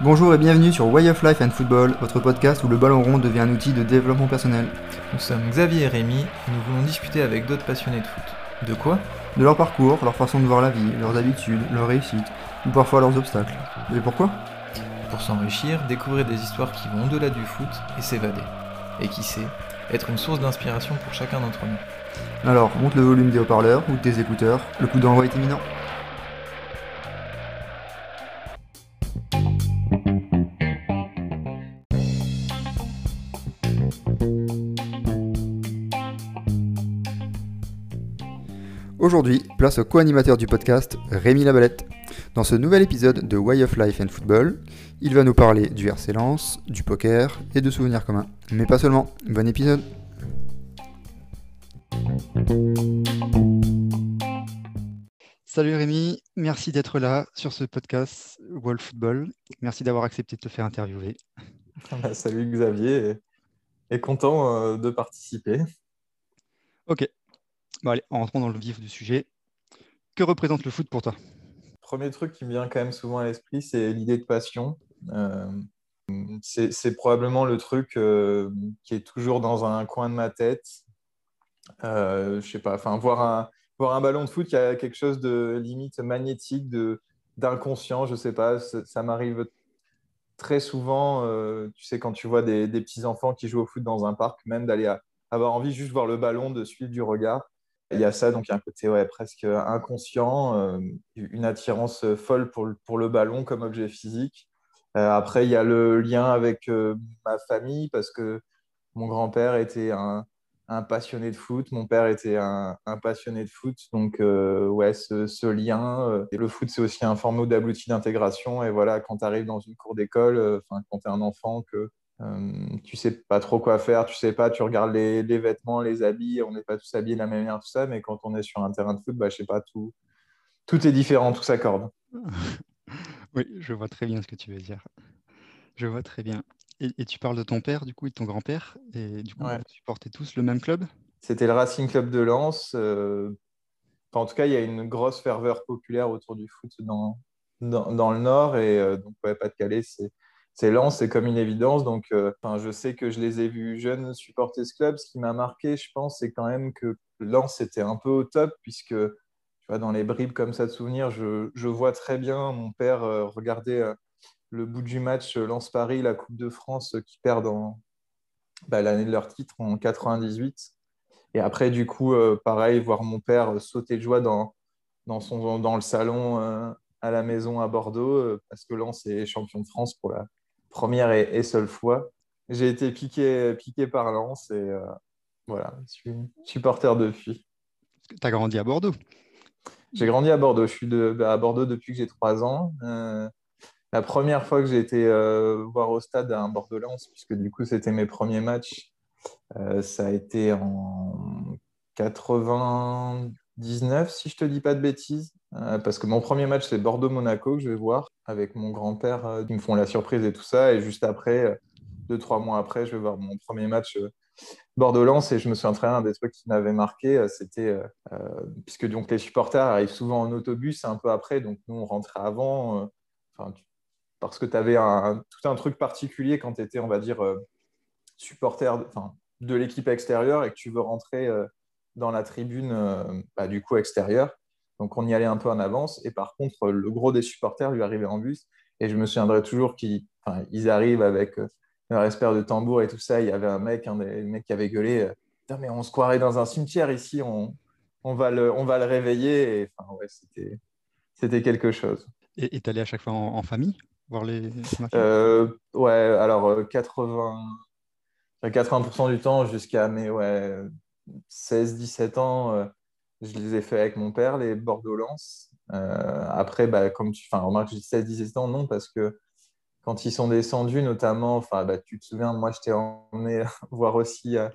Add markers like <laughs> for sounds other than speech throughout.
Bonjour et bienvenue sur Way of Life and Football, votre podcast où le ballon rond devient un outil de développement personnel. Nous sommes Xavier et Rémi et nous voulons discuter avec d'autres passionnés de foot. De quoi? De leur parcours, leur façon de voir la vie, leurs habitudes, leurs réussites, ou parfois leurs obstacles. Et pourquoi? Pour s'enrichir, découvrir des histoires qui vont au-delà du foot et s'évader. Et qui sait, être une source d'inspiration pour chacun d'entre nous. Alors, monte le volume des haut-parleurs ou de tes écouteurs, le coup d'envoi est imminent. Aujourd'hui, place au co-animateur du podcast, Rémi Labalette. Dans ce nouvel épisode de Way of Life and Football, il va nous parler du RC Lens, du poker et de souvenirs communs. Mais pas seulement. Bon épisode Salut Rémi, merci d'être là sur ce podcast World Football. Merci d'avoir accepté de te faire interviewer. <laughs> Bah, salut Xavier, et, content euh, de participer. Ok, Bon, allez, rentrons dans le vif du sujet. Que représente le foot pour toi? Premier truc qui me vient quand même souvent à l'esprit, c'est l'idée de passion. Euh, c'est probablement le truc euh, qui est toujours dans un coin de ma tête. Euh, je sais pas, enfin, voir un, ballon de foot, il y a quelque chose de limite magnétique, d'inconscient, je sais pas, ça, m'arrive très souvent, euh, tu sais, quand tu vois des, petits-enfants qui jouent au foot dans un parc, même d'aller avoir envie juste voir le ballon, de suivre du regard. Il y a ça, donc il y a un côté presque inconscient, euh, une attirance folle pour le, ballon comme objet physique. Après, il y a le lien avec ma famille parce que mon grand-père était un, un, passionné de foot, mon père était un, passionné de foot. Donc, ouais, ce, lien. et le foot, c'est aussi un formidable outil d'intégration. Et voilà, quand tu arrives dans une cour d'école, quand tu es un enfant, que euh, tu sais pas trop quoi faire, tu sais pas, tu regardes les, vêtements, les habits, on n'est pas tous habillés de la même manière, tout ça, mais quand on est sur un terrain de foot, bah, je sais pas, tout, tout est différent, tout s'accorde. <laughs> oui, je vois très bien ce que tu veux dire. Je vois très bien. Et, tu parles de ton père, du coup, et de ton grand-père, et du coup, vous supportez tous le même club? C'était le Racing Club de Lens. Euh, en tout cas, il y a une grosse ferveur populaire autour du foot dans, dans, le Nord, et euh, donc, ouais, pas de Calais, c'est c'est lent, c'est comme une évidence. Donc, euh, je sais que je les ai vus jeunes supporter ce club. Ce qui m'a marqué, je pense, c'est quand même que Lens était un peu au top, puisque tu vois, dans les bribes comme ça de souvenirs, je, vois très bien mon père euh, regarder le bout du match Lens-Paris, la Coupe de France, qui perd dans bah, l'année de leur titre en 98. Et après, du coup, pareil, voir mon père sauter de joie dans, dans, son, dans le salon à la maison à Bordeaux, parce que Lens est champion de France pour la première et, seule fois. J'ai été piqué, piqué par Lens et euh, voilà, je suis supporter depuis. Tu as grandi à Bordeaux? J'ai grandi à Bordeaux. Je suis de, à Bordeaux depuis que j'ai trois ans. Euh, la première fois que j'ai été euh, voir au stade un Bordeaux-Lens, puisque du coup c'était mes premiers matchs, ça a été en 99, si je te dis pas de bêtises. Euh, parce que mon premier match, c'est Bordeaux-Monaco que je vais voir avec mon grand-père. Euh, qui me font la surprise et tout ça. Et juste après, euh, deux, trois mois après, je vais voir mon premier match Bordeaux-Lens. Et je me souviens très bien des trucs qui m'avaient marqué. C'était, puisque donc, les supporters arrivent souvent en autobus un peu après. Donc nous, on rentrait avant. Parce que tu avais un, tout un truc particulier quand tu étais, on va dire, supporter de l'équipe extérieure et que tu veux rentrer dans la tribune bah, du coup extérieure. Donc on y allait un peu en avance. Et par contre, le gros des supporters lui arrivait en bus. Et je me souviendrai toujours qu'ils arrivent avec euh, leur espère de tambour et tout ça. Il y avait un mec, un des mecs qui avait gueulé euh, mais on se croirait dans un cimetière ici, on, va, le, on va le réveiller. Enfin, ouais, c'était quelque chose. Et tu à chaque fois en, famille? Voir les, euh, Ouais, alors 80, 80% du temps jusqu'à mes ouais, 16-17 ans je les ai fait avec mon père, les Bordeaux-Lens. Euh, après, bah, comme tu enfin, remarque, j'ai 16-17 ans, non, parce que quand ils sont descendus, notamment, bah, tu te souviens, moi, je t'ai emmené <laughs> voir aussi, euh,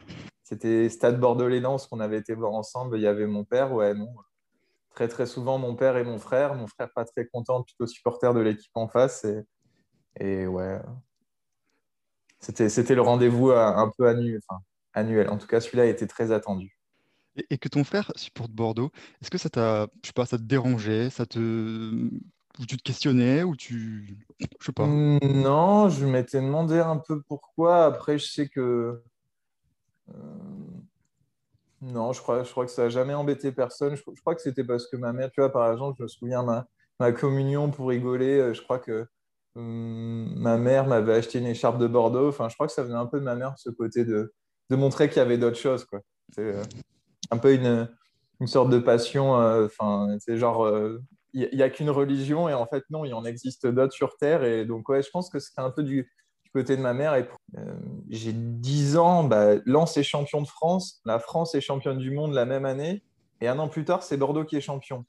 c'était Stade Bordeaux-les-Lens qu'on avait été voir ensemble. Il y avait mon père, ouais, non. Très, très souvent, mon père et mon frère. Mon frère, pas très content, plutôt supporter de l'équipe en face. Et, et ouais, c'était le rendez-vous euh, un peu annuel. Enfin, annuel. En tout cas, celui-là était très attendu. Et, que ton frère supporte Bordeaux, est-ce que ça t'a, je sais pas, ça te dérangeait, ça te, ou tu te questionnais, ou tu, je sais pas. Mmh, non, je m'étais demandé un peu pourquoi. Après, je sais que euh, non, je crois, je crois que ça n'a jamais embêté personne. Je, crois que c'était parce que ma mère, tu vois, par exemple, je me souviens ma, ma communion pour rigoler. Euh, je crois que hum, ma mère m'avait acheté une écharpe de Bordeaux. Enfin, je crois que ça venait un peu de ma mère, ce côté de, de montrer qu'il y avait d'autres choses. Quoi. C'est euh, un peu une, une, sorte de passion. Euh, enfin, c'est genre, il n'y a, qu'une religion et en fait, non, il en existe d'autres sur Terre. Et donc, ouais, je pense que c'était un peu du, côté de ma mère. Et j'ai 10 ans, bah, Lens est champion de France, la France est championne du monde la même année. Et un an plus tard, c'est Bordeaux qui est champion.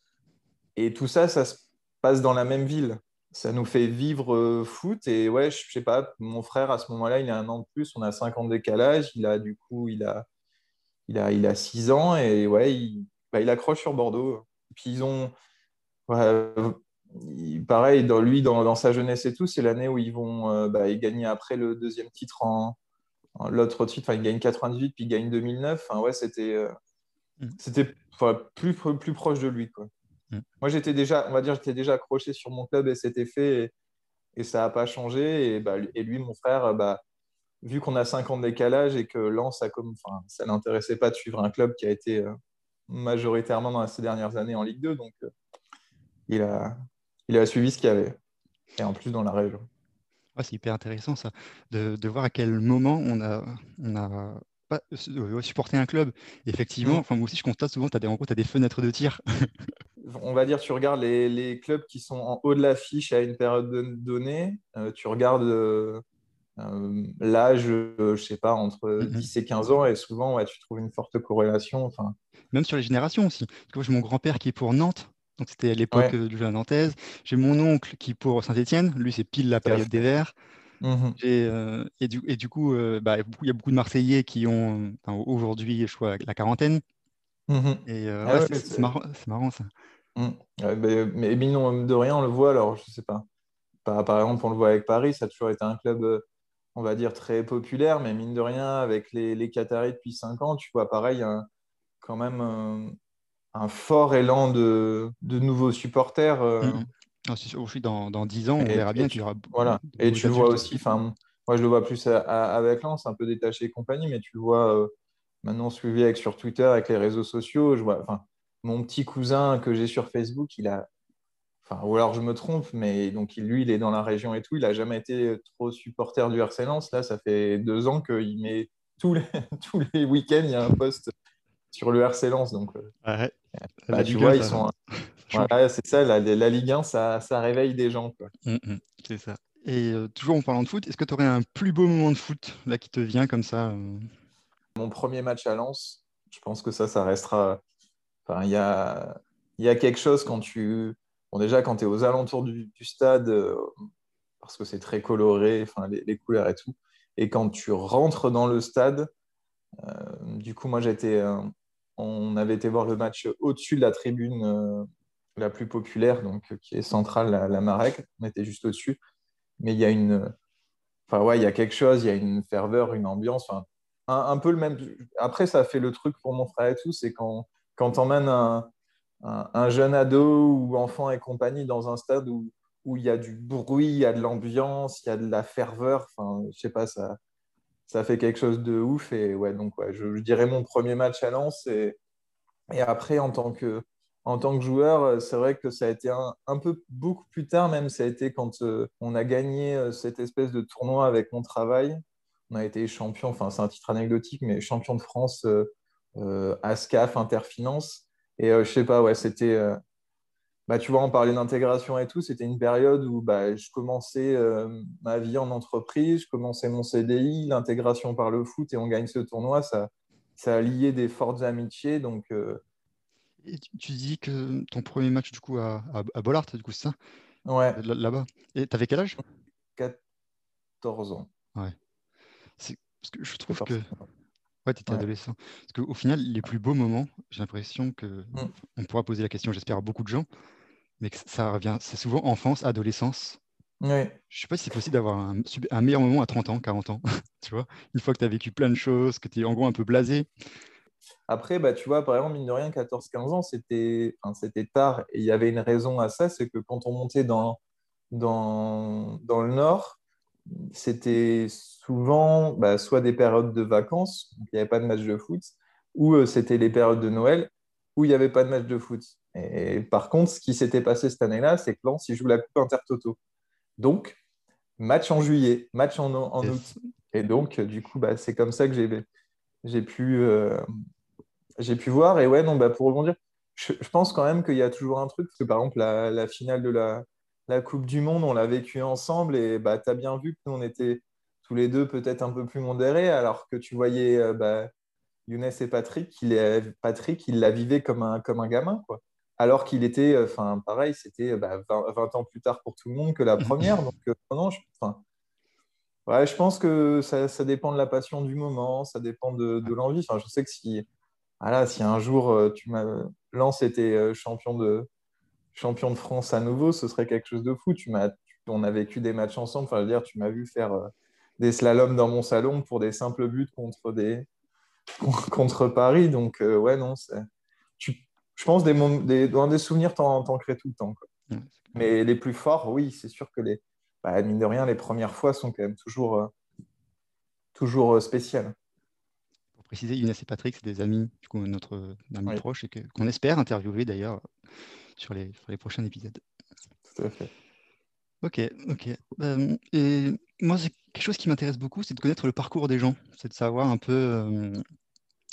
Et tout ça, ça se passe dans la même ville ça nous fait vivre euh, foot. Et ouais, je sais pas, mon frère, à ce moment-là, il a un an de plus, on a 5 ans de décalage. Il a, du coup, il a, il a, il a 6 ans et ouais, il, bah, il accroche sur Bordeaux. Puis ils ont, pareil, dans, lui, dans, dans, sa jeunesse et tout, c'est l'année où ils vont euh, bah, gagner après le deuxième titre en, l'autre titre. Enfin, ils gagnent 98 puis ils gagnent 2009. Enfin, ouais, c'était, euh, mm. c'était plus, plus proche de lui, quoi. Mm. Moi, j'étais déjà, on va dire, j'étais déjà accroché sur mon club et c'était fait et, ça n'a pas changé. Et, bah, et, lui, mon frère, bah, vu qu'on a 5 ans de décalage et que Lens, a comme, enfin, ça n'intéressait pas de suivre un club qui a été euh, majoritairement dans ces dernières années en Ligue 2. Donc, euh, il, a, il a suivi ce qu'il y avait. Et en plus, dans la région. c'est hyper intéressant ça, de, de, voir à quel moment on a, on a pas, euh, supporté un club. Effectivement, mm. enfin, moi aussi, je constate souvent, tu as, des, as des fenêtres de tir. on va dire, tu regardes les, clubs qui sont en haut de l'affiche à une période donnée, euh, tu regardes euh, l'âge, je sais pas, entre 10 mm-hmm. et 15 ans, et souvent, ouais, tu trouves une forte corrélation. Enfin... Même sur les générations aussi. j'ai mon grand-père qui est pour Nantes, donc c'était à l'époque du jeu à Nantaise. J'ai mon oncle qui pour Saint-Etienne, lui, c'est pile la période des Verts. Mm-hmm. Et, du, coup, bah, il y a beaucoup de Marseillais qui ont aujourd'hui, je crois, la quarantaine. Et ah c'est marrant, ça. Mm. mais, mais, de rien, on le voit. Alors, je sais pas. Par, par, exemple, on le voit avec Paris, ça a toujours été un club, euh, on va dire, très populaire, mais mine de rien, avec les, les Qataris depuis 5 ans, tu vois, pareil, quand même un, fort élan de, de nouveaux supporters. Euh. Mm, mm. dans, dans 10 ans, on verra bien qu'il y aura. Voilà. Et tu le vois aussi, enfin, moi je le vois plus avec Lens, un peu détaché et compagnie, mais tu le vois euh, maintenant suivi avec, sur Twitter, avec les réseaux sociaux. Je vois, enfin, mon petit cousin que j'ai sur Facebook, il a. Enfin, ou alors je me trompe, mais donc lui, il est dans la région et tout. Il n'a jamais été trop supporter du RC Lens. Là, ça fait deux ans qu'il met tous les, <laughs> tous les week-ends, il y a un post sur le RC Lens. Donc, euh, bah, tu vois, ils sont. <laughs> c'est ça, la, la, Ligue 1, ça, ça réveille des gens. Hum, hum, c'est ça. Et euh, toujours en parlant de foot, est-ce que tu aurais un plus beau moment de foot là qui te vient comme ça euh? Mon premier match à Lens, je pense que ça, ça restera il y a, y a quelque chose quand tu. Bon, déjà, quand tu es aux alentours du, stade, euh, parce que c'est très coloré, enfin, les, couleurs et tout, et quand tu rentres dans le stade, euh, du coup, moi, j'étais. Euh, on avait été voir le match au-dessus de la tribune la plus populaire, donc qui est centrale, la, la Marek. On était juste au-dessus. Mais il y a une. Enfin, ouais, il y a quelque chose, il y a une ferveur, une ambiance. Enfin, un, un, peu le même. Après, ça fait le truc pour mon frère et tout, c'est quand quand emmènes un, un, jeune ado ou enfant et compagnie dans un stade où, où il y a du bruit, il y a de l'ambiance, il y a de la ferveur, enfin, je sais pas, ça, ça fait quelque chose de ouf. Et ouais, donc, ouais, je, dirais mon premier match à Lens. Et, et après, en tant que, en tant que joueur, c'est vrai que ça a été un, peu beaucoup plus tard, même ça a été quand euh, on a gagné euh, cette espèce de tournoi avec mon travail. On a été champion, enfin c'est un titre anecdotique, mais champion de France euh, euh, ASCAF, Interfinance. Et euh, je sais pas, ouais, c'était. Euh, bah, tu vois, on parlait d'intégration et tout. C'était une période où bah, je commençais ma vie en entreprise, je commençais mon CDI, l'intégration par le foot et on gagne ce tournoi. Ça, ça a lié des fortes amitiés. Donc, et tu, dis que ton premier match, du coup, à, à, Bollard, du coup, c'est ça? Ouais. Là-bas. Et tu avais quel âge? 14 ans. Ouais. Parce que je trouve que. Ouais, tu étais adolescent. Parce qu'au final, les plus beaux moments, j'ai l'impression que mmh. on pourra poser la question, j'espère, à beaucoup de gens, mais que ça revient, c'est souvent enfance, adolescence. Ouais. Je sais pas si c'est possible d'avoir un, un, meilleur moment à 30 ans, 40 ans, <laughs> tu vois, une fois que tu as vécu plein de choses, que tu es en gros un peu blasé. Après, bah, tu vois, par exemple, mine de rien, 14-15 ans, c'était c'était tard. Et il y avait une raison à ça, c'est que quand on montait dans, dans, dans le nord, c'était souvent bah, soit des périodes de vacances, donc il n'y avait pas de match de foot, ou euh, c'était les périodes de Noël où il n'y avait pas de match de foot. Et par contre, ce qui s'était passé cette année-là, c'est que Lens, il joue la Coupe Intertoto. Donc, match en juillet, match en, en août. Et donc, du coup, bah, c'est comme ça que j'ai pu, euh, pu voir. Et ouais, non, bah, pour rebondir, je, je pense quand même qu'il y a toujours un truc, parce que par exemple, la, la finale de la, la Coupe du Monde, on l'a vécu ensemble et bah, tu as bien vu que nous, on était tous les deux peut-être un peu plus modérés, alors que tu voyais euh, bah, Younes et Patrick, il Patrick, il la vivait comme un, comme un gamin, quoi. Alors qu'il était, euh, enfin, pareil, c'était 20, bah, ans plus tard pour tout le monde que la première. donc, euh, non, je, ouais, je pense que ça, ça, dépend de la passion du moment, ça dépend de, l'envie. Je sais que si, si un jour tu m'as Lance était champion de, champion de France à nouveau, ce serait quelque chose de fou. Tu m'as, on a vécu des matchs ensemble. Enfin, je veux dire, tu m'as vu faire euh, des slaloms dans mon salon pour des simples buts contre des <laughs> contre Paris. Donc euh, ouais, non, c'est. Je pense des, des, dans des souvenirs, t'en, crées tout le temps. Mais les plus forts, oui, c'est sûr que les, bah, mine de rien, les premières fois sont quand même toujours, euh, toujours spéciales Pour préciser, Younes et Patrick, c'est des amis, du coup, notre ami proche, et qu'on espère interviewer d'ailleurs sur les, les prochains épisodes. Tout à fait. Ok, ok. Euh, et moi, c'est quelque chose qui m'intéresse beaucoup, c'est de connaître le parcours des gens. C'est de savoir un peu, euh,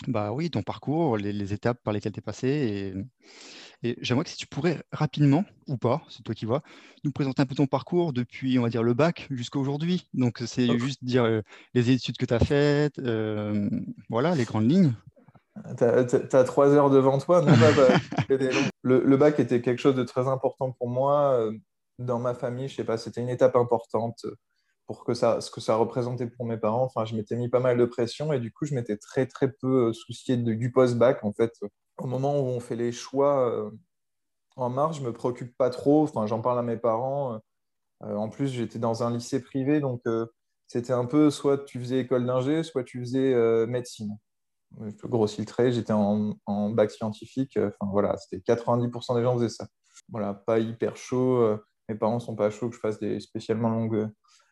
bah oui, ton parcours, les, étapes par lesquelles tu es passé. Et, et j'aimerais que si tu pourrais rapidement, ou pas, c'est toi qui vois, nous présenter un peu ton parcours depuis, on va dire, le bac jusqu'à aujourd'hui. Donc, c'est juste dire euh, les études que tu as faites, voilà, les grandes lignes. Tu as, trois heures devant toi. Non, le, bac était quelque chose de très important pour moi. Euh, dans ma famille, je sais pas, c'était une étape importante pour que ça, ce que ça représentait pour mes parents. Enfin, je m'étais mis pas mal de pression et du coup, je m'étais très, très peu euh, soucié du post-bac. En fait, au moment où on fait les choix euh, en mars, je me préoccupe pas trop. Enfin, j'en parle à mes parents. en plus, j'étais dans un lycée privé, donc c'était un peu soit tu faisais école d'ingé, soit tu faisais médecine je grossis le trait, j'étais en, bac scientifique. Euh, enfin voilà, c'était 90% des gens faisaient ça. Voilà, pas hyper chaud. Euh, mes parents sont pas chauds que je fasse des spécialement longues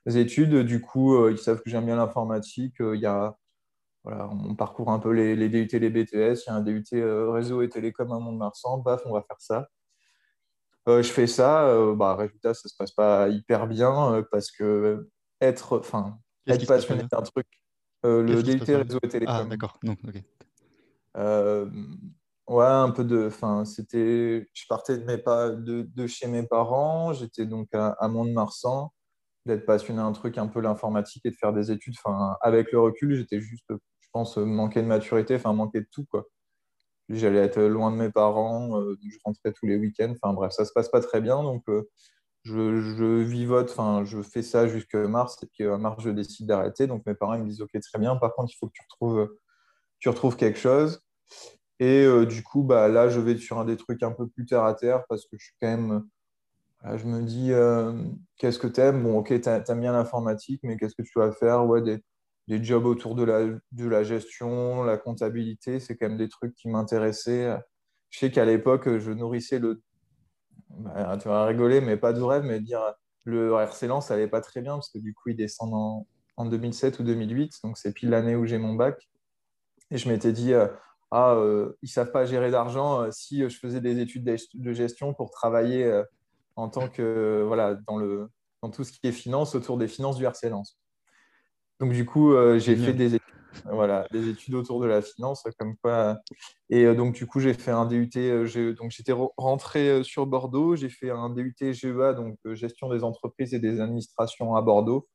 euh, études. Du coup, ils savent que j'aime bien l'informatique. Il y a, voilà, on parcourt un peu les, les DUT, les BTS. Il y a un DUT réseau et télécom à Mont-de-Marsan. Baf, on va faire ça. je fais ça. bah, résultat, ça se passe pas hyper bien parce que être, enfin, être passionné d'un truc euh, le DUT réseau et télécom. Ah, d'accord. Euh, ouais, un peu de. Enfin, c'était. Je partais de, mes pas, de, de chez mes parents. J'étais donc à, à Mont-de-Marsan. D'être passionné un truc un peu l'informatique et de faire des études. Enfin, avec le recul, j'étais juste, je pense, manquer de maturité, enfin, manquer de tout, quoi. J'allais être loin de mes parents, euh, je rentrais tous les week-ends. Enfin, bref, ça se passe pas très bien. Donc, je, vivote, enfin, je fais ça jusque mars, et puis en mars, je décide d'arrêter. Donc mes parents ils me disent Ok, très bien, par contre, il faut que tu retrouves, tu retrouves quelque chose. Et euh, du coup, bah, là, je vais sur un des trucs un peu plus terre à terre parce que je suis quand même. je me dis euh, Qu'est-ce que tu aimes Bon, ok, tu aimes bien l'informatique, mais qu'est-ce que tu vas faire? Ouais, des, des, jobs autour de la, de la gestion, la comptabilité, c'est quand même des trucs qui m'intéressaient. Je sais qu'à l'époque, je nourrissais le bah, tu vas rigoler, mais pas de rêve, mais dire le RC Lens, ça n'allait pas très bien parce que du coup, ils descendent en, en 2007 ou 2008. Donc, c'est pile l'année où j'ai mon bac. Et je m'étais dit, euh, ah, euh, ils ne savent pas gérer d'argent euh, si je faisais des études de gestion pour travailler en tant que, voilà, dans, le, dans tout ce qui est finance, autour des finances du RC Lens. Donc, du coup, j'ai fait des études voilà, des études autour de la finance, comme quoi. Et euh, donc, du coup, j'ai fait un DUT. Euh, donc, j'étais rentré euh, sur Bordeaux. J'ai fait un DUT GEA, donc gestion des entreprises et des administrations à Bordeaux.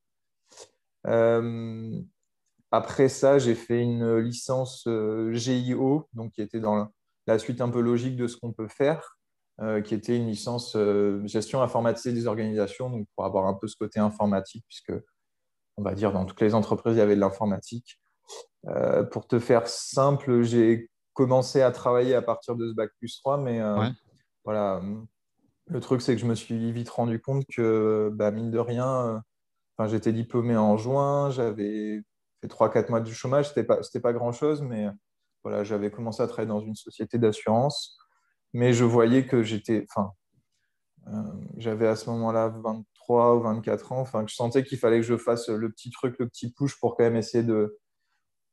après ça, j'ai fait une licence GIO, donc qui était dans la suite un peu logique de ce qu'on peut faire, qui était une licence gestion informatisée des organisations, donc pour avoir un peu ce côté informatique, puisque on va dire dans toutes les entreprises, il y avait de l'informatique. Euh, pour te faire simple, j'ai commencé à travailler à partir de ce bac plus 3, mais euh, voilà, le truc, c'est que je me suis vite rendu compte que, bah, mine de rien, euh, j'étais diplômé en juin, j'avais fait 3-4 mois de chômage, c'était pas, pas grand-chose, mais voilà, j'avais commencé à travailler dans une société d'assurance, mais je voyais que j'étais, enfin, j'avais à ce moment-là 23 ou 24 ans, enfin, je sentais qu'il fallait que je fasse le petit truc, le petit push pour quand même essayer de,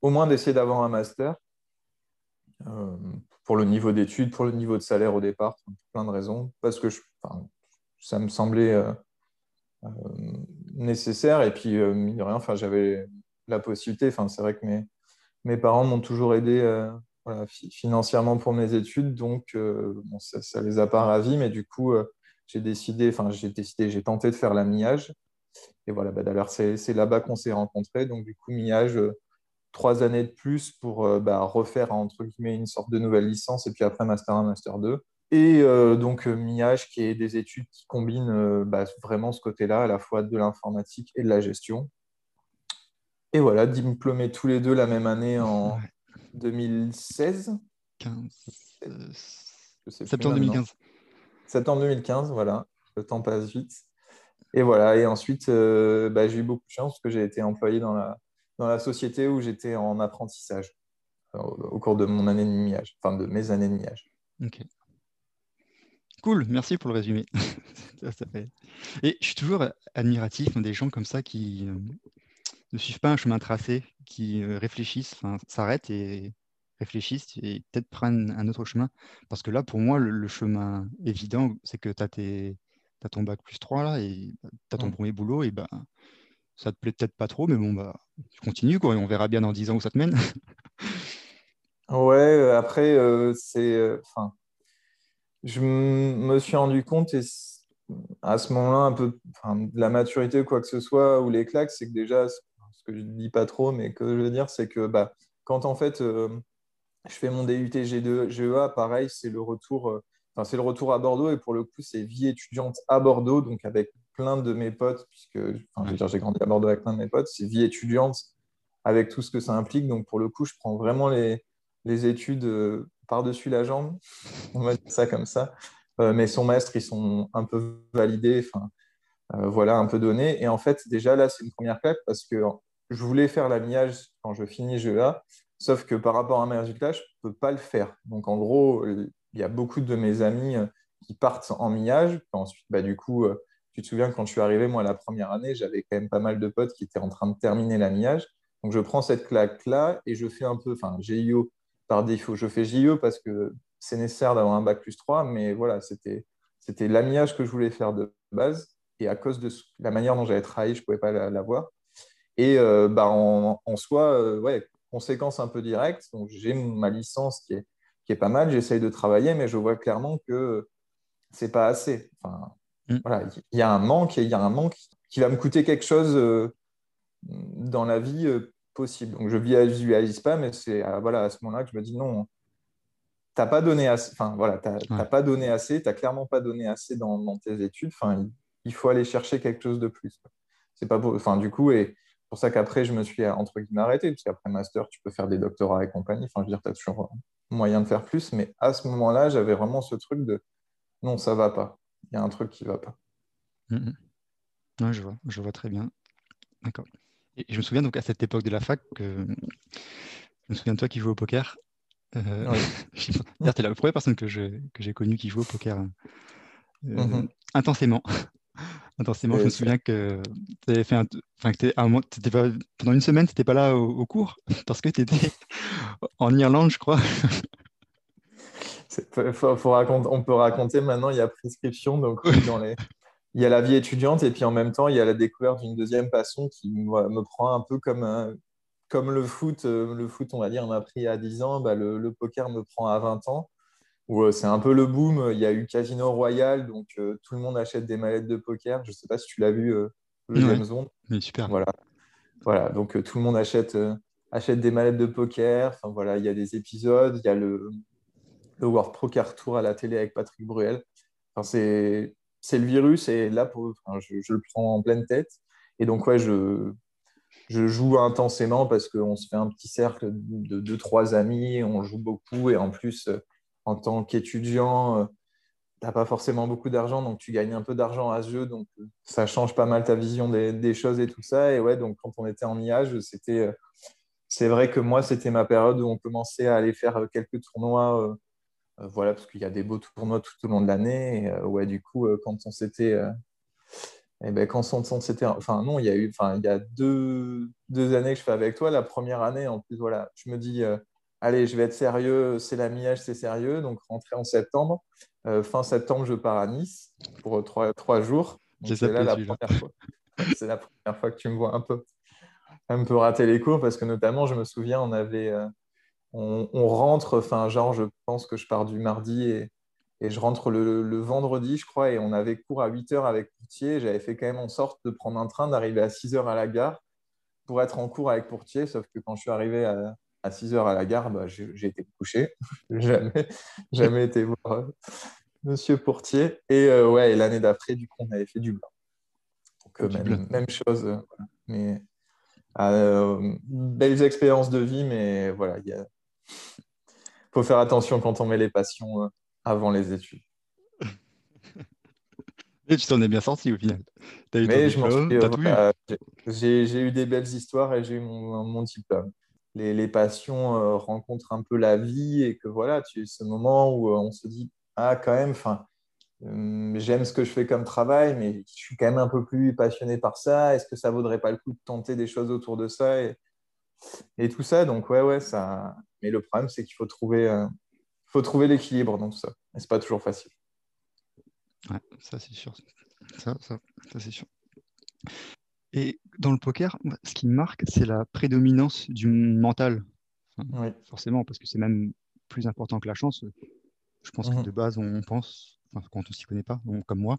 au moins d'essayer d'avoir un master. pour le niveau d'études, pour le niveau de salaire au départ, pour plein de raisons, parce que je, ça me semblait euh, nécessaire. Et puis, euh, mine de rien, j'avais la possibilité. C'est vrai que mes, mes parents m'ont toujours aidé euh, financièrement pour mes études, donc ça, ne les a pas ravis, mais du coup, j'ai j'ai décidé, j'ai tenté de faire la miage. Et voilà, bah, d'ailleurs, c'est là-bas qu'on s'est rencontrés. Donc, du coup, miage, trois années de plus pour bah, refaire, entre guillemets, une sorte de nouvelle licence, et puis après, Master 1, Master 2. Et euh, donc, euh, MIAGE, qui est des études qui combinent euh, bah, vraiment ce côté-là, à la fois de l'informatique et de la gestion. Et voilà, diplômés tous les deux la même année en 2016. 15. Septembre 2015. Septembre 2015, voilà. Le temps passe vite. Et voilà, et ensuite, bah, j'ai eu beaucoup de chance parce que j'ai été employé dans la, dans la société où j'étais en apprentissage au, cours de mon année de MIAGE, enfin de mes années de MIAGE. Ok. Cool, merci pour le résumé. <laughs> Et je suis toujours admiratif des gens comme ça qui euh, ne suivent pas un chemin tracé, qui euh, réfléchissent, s'arrêtent et réfléchissent et peut-être prennent un autre chemin. Parce que là, pour moi, le, chemin évident, c'est que tu as, ton bac plus 3 là, et tu as ton premier boulot, et ben ça te plaît peut-être pas trop, mais bon, bah, tu continues, quoi, et on verra bien dans 10 ans où ça te mène. <laughs> ouais, euh, après, c'est. Enfin je me suis rendu compte, et à ce moment-là, un peu de la maturité quoi que ce soit, ou les claques, c'est que déjà, ce que je dis pas trop, mais que je veux dire, c'est que bah, quand en fait, euh, je fais mon DUT G2, GEA, pareil, c'est le retour. Euh, c'est le retour à Bordeaux et pour le coup, c'est vie étudiante à Bordeaux, donc avec plein de mes potes, puisque j'ai grandi à Bordeaux avec plein de mes potes, c'est vie étudiante avec tout ce que ça implique. Donc pour le coup, je prends vraiment les, les études euh, par-dessus la jambe, <laughs> on va dire ça comme ça. Euh, mais son maître, ils sont un peu validés, enfin, euh, voilà, un peu donnés. Et en fait, déjà là, c'est une première claque parce que je voulais faire la miage quand je finis GEA, sauf que par rapport à mes résultats, je ne peux pas le faire. Donc en gros, il y a beaucoup de mes amis euh, qui partent en miage. Ensuite, bah, du coup, tu te souviens, quand je suis arrivé, moi, la première année, j'avais quand même pas mal de potes qui étaient en train de terminer la miage. Donc je prends cette claque-là et je fais un peu, enfin, GIO par défaut. Je fais JE parce que c'est nécessaire d'avoir un bac plus 3, mais voilà, c'était, c'était l'amiage que je voulais faire de base. Et à cause de la manière dont j'avais travaillé, je ne pouvais pas l'avoir. Et euh, bah, en, soi, euh, ouais, conséquence un peu directe. Donc, j'ai ma licence qui est, qui est pas mal. J'essaye de travailler, mais je vois clairement que c'est pas assez. Enfin, mm. voilà, il y a un manque et il y a un manque qui va me coûter quelque chose euh, dans la vie possible. Donc je visualise pas, mais c'est à, voilà, à ce moment-là que je me dis non, t'as pas donné assez, enfin voilà, t'as pas donné assez, t'as clairement pas donné assez dans, tes études. Enfin, il, faut aller chercher quelque chose de plus. C'est pas enfin du coup et pour ça qu'après je me suis entre guillemets arrêté parce qu'après master tu peux faire des doctorats et compagnie. Enfin je veux dire, t'as toujours moyen de faire plus, mais à ce moment-là j'avais vraiment ce truc de non ça va pas. Il y a un truc qui va pas. Mm, mm. je vois, je vois très bien. D'accord. Et je me souviens donc à cette époque de la fac, que, je me souviens de toi qui jouais au poker. Euh, <laughs> tu es la première personne que, que j'ai connue qui jouait au poker euh, mm-hmm. intensément. <laughs> intensément, je me souviens que tu avais fait un. Enfin, que un moment, pas, pendant une semaine, tu n'étais pas là au, cours <laughs> parce que tu étais en Irlande, je crois. Faut, on peut raconter maintenant, il y a prescription, donc dans les, il y a la vie étudiante et puis en même temps, il y a la découverte d'une deuxième passion qui me prend un peu comme, comme le foot. Euh, le foot, on va dire, m'a pris à 10 ans, bah, le, poker me prend à 20 ans. Où euh, c'est un peu le boom. Il y a eu Casino Royal, donc euh, tout le monde achète des mallettes de poker. Je ne sais pas si tu l'as vu, le James Bond. Mais super. Voilà. Voilà, donc tout le monde achète, achète des mallettes de poker. Enfin, voilà, il y a des épisodes. Il y a le, le World Poker Tour à la télé avec Patrick Bruel. C'est le virus et là, pour, je, le prends en pleine tête. Et donc, ouais, je, je joue intensément parce qu'on se fait un petit cercle de deux, trois amis, on joue beaucoup et en plus, en tant qu'étudiant, euh, tu n'as pas forcément beaucoup d'argent, donc tu gagnes un peu d'argent à ce jeu, donc ça change pas mal ta vision des, choses et tout ça. Et ouais, donc quand on était en IAGE, c'était c'est vrai que moi, c'était ma période où on commençait à aller faire quelques tournois. Voilà, parce qu'il y a des beaux tournois tout au long de l'année. ouais, du coup, quand on s'était eh ben, quand son c'était. Enfin, non, il y a eu. Enfin, il y a deux, deux, années que je fais avec toi. La première année, en plus, voilà, je me dis, euh, allez, je vais être sérieux, c'est la mi-âge, c'est sérieux. Donc, rentrer en septembre. Euh, fin septembre, je pars à Nice pour trois, trois jours. C'est là la première fois. <laughs> c'est la première fois que tu me vois un peu, un peu rater les cours parce que, notamment, je me souviens, on avait. Euh, on, on, rentre, enfin, genre, je pense que je pars du mardi et et je rentre le, vendredi, je crois, et on avait cours à 8 heures avec Pourtier. J'avais fait quand même en sorte de prendre un train, d'arriver à 6 heures à la gare pour être en cours avec Pourtier. Sauf que quand je suis arrivé à, 6 heures à la gare, bah, j'ai été couché. <laughs> jamais, jamais été voir euh, Monsieur Pourtier. Et euh, ouais, l'année d'après, du coup, on avait fait du blanc. Donc, euh, même, chose. mais belles expériences de vie, mais voilà, il faut faire attention quand on met les passions avant les études. <laughs> Et tu t'en es bien sorti au final. Mais je j'ai eu des belles histoires et j'ai eu mon, diplôme. Les, les passions euh, rencontrent un peu la vie et que voilà, tu ce moment où euh, on se dit ah quand même, enfin hum, j'aime ce que je fais comme travail, mais je suis quand même un peu plus passionné par ça. Est-ce que ça vaudrait pas le coup de tenter des choses autour de ça? Et, et tout ça Donc ouais ouais ça. Mais le problème c'est qu'il faut trouver euh, faut trouver l'équilibre dans tout ça. Et c'est pas toujours facile. Ouais, ça c'est sûr. Ça, ça, ça c'est sûr. Et dans le poker, ce qui me marque, c'est la prédominance du mental. oui. Forcément, parce que c'est même plus important que la chance. Je pense que mhm. de base, on pense, enfin, quand on s'y connaît pas, comme moi.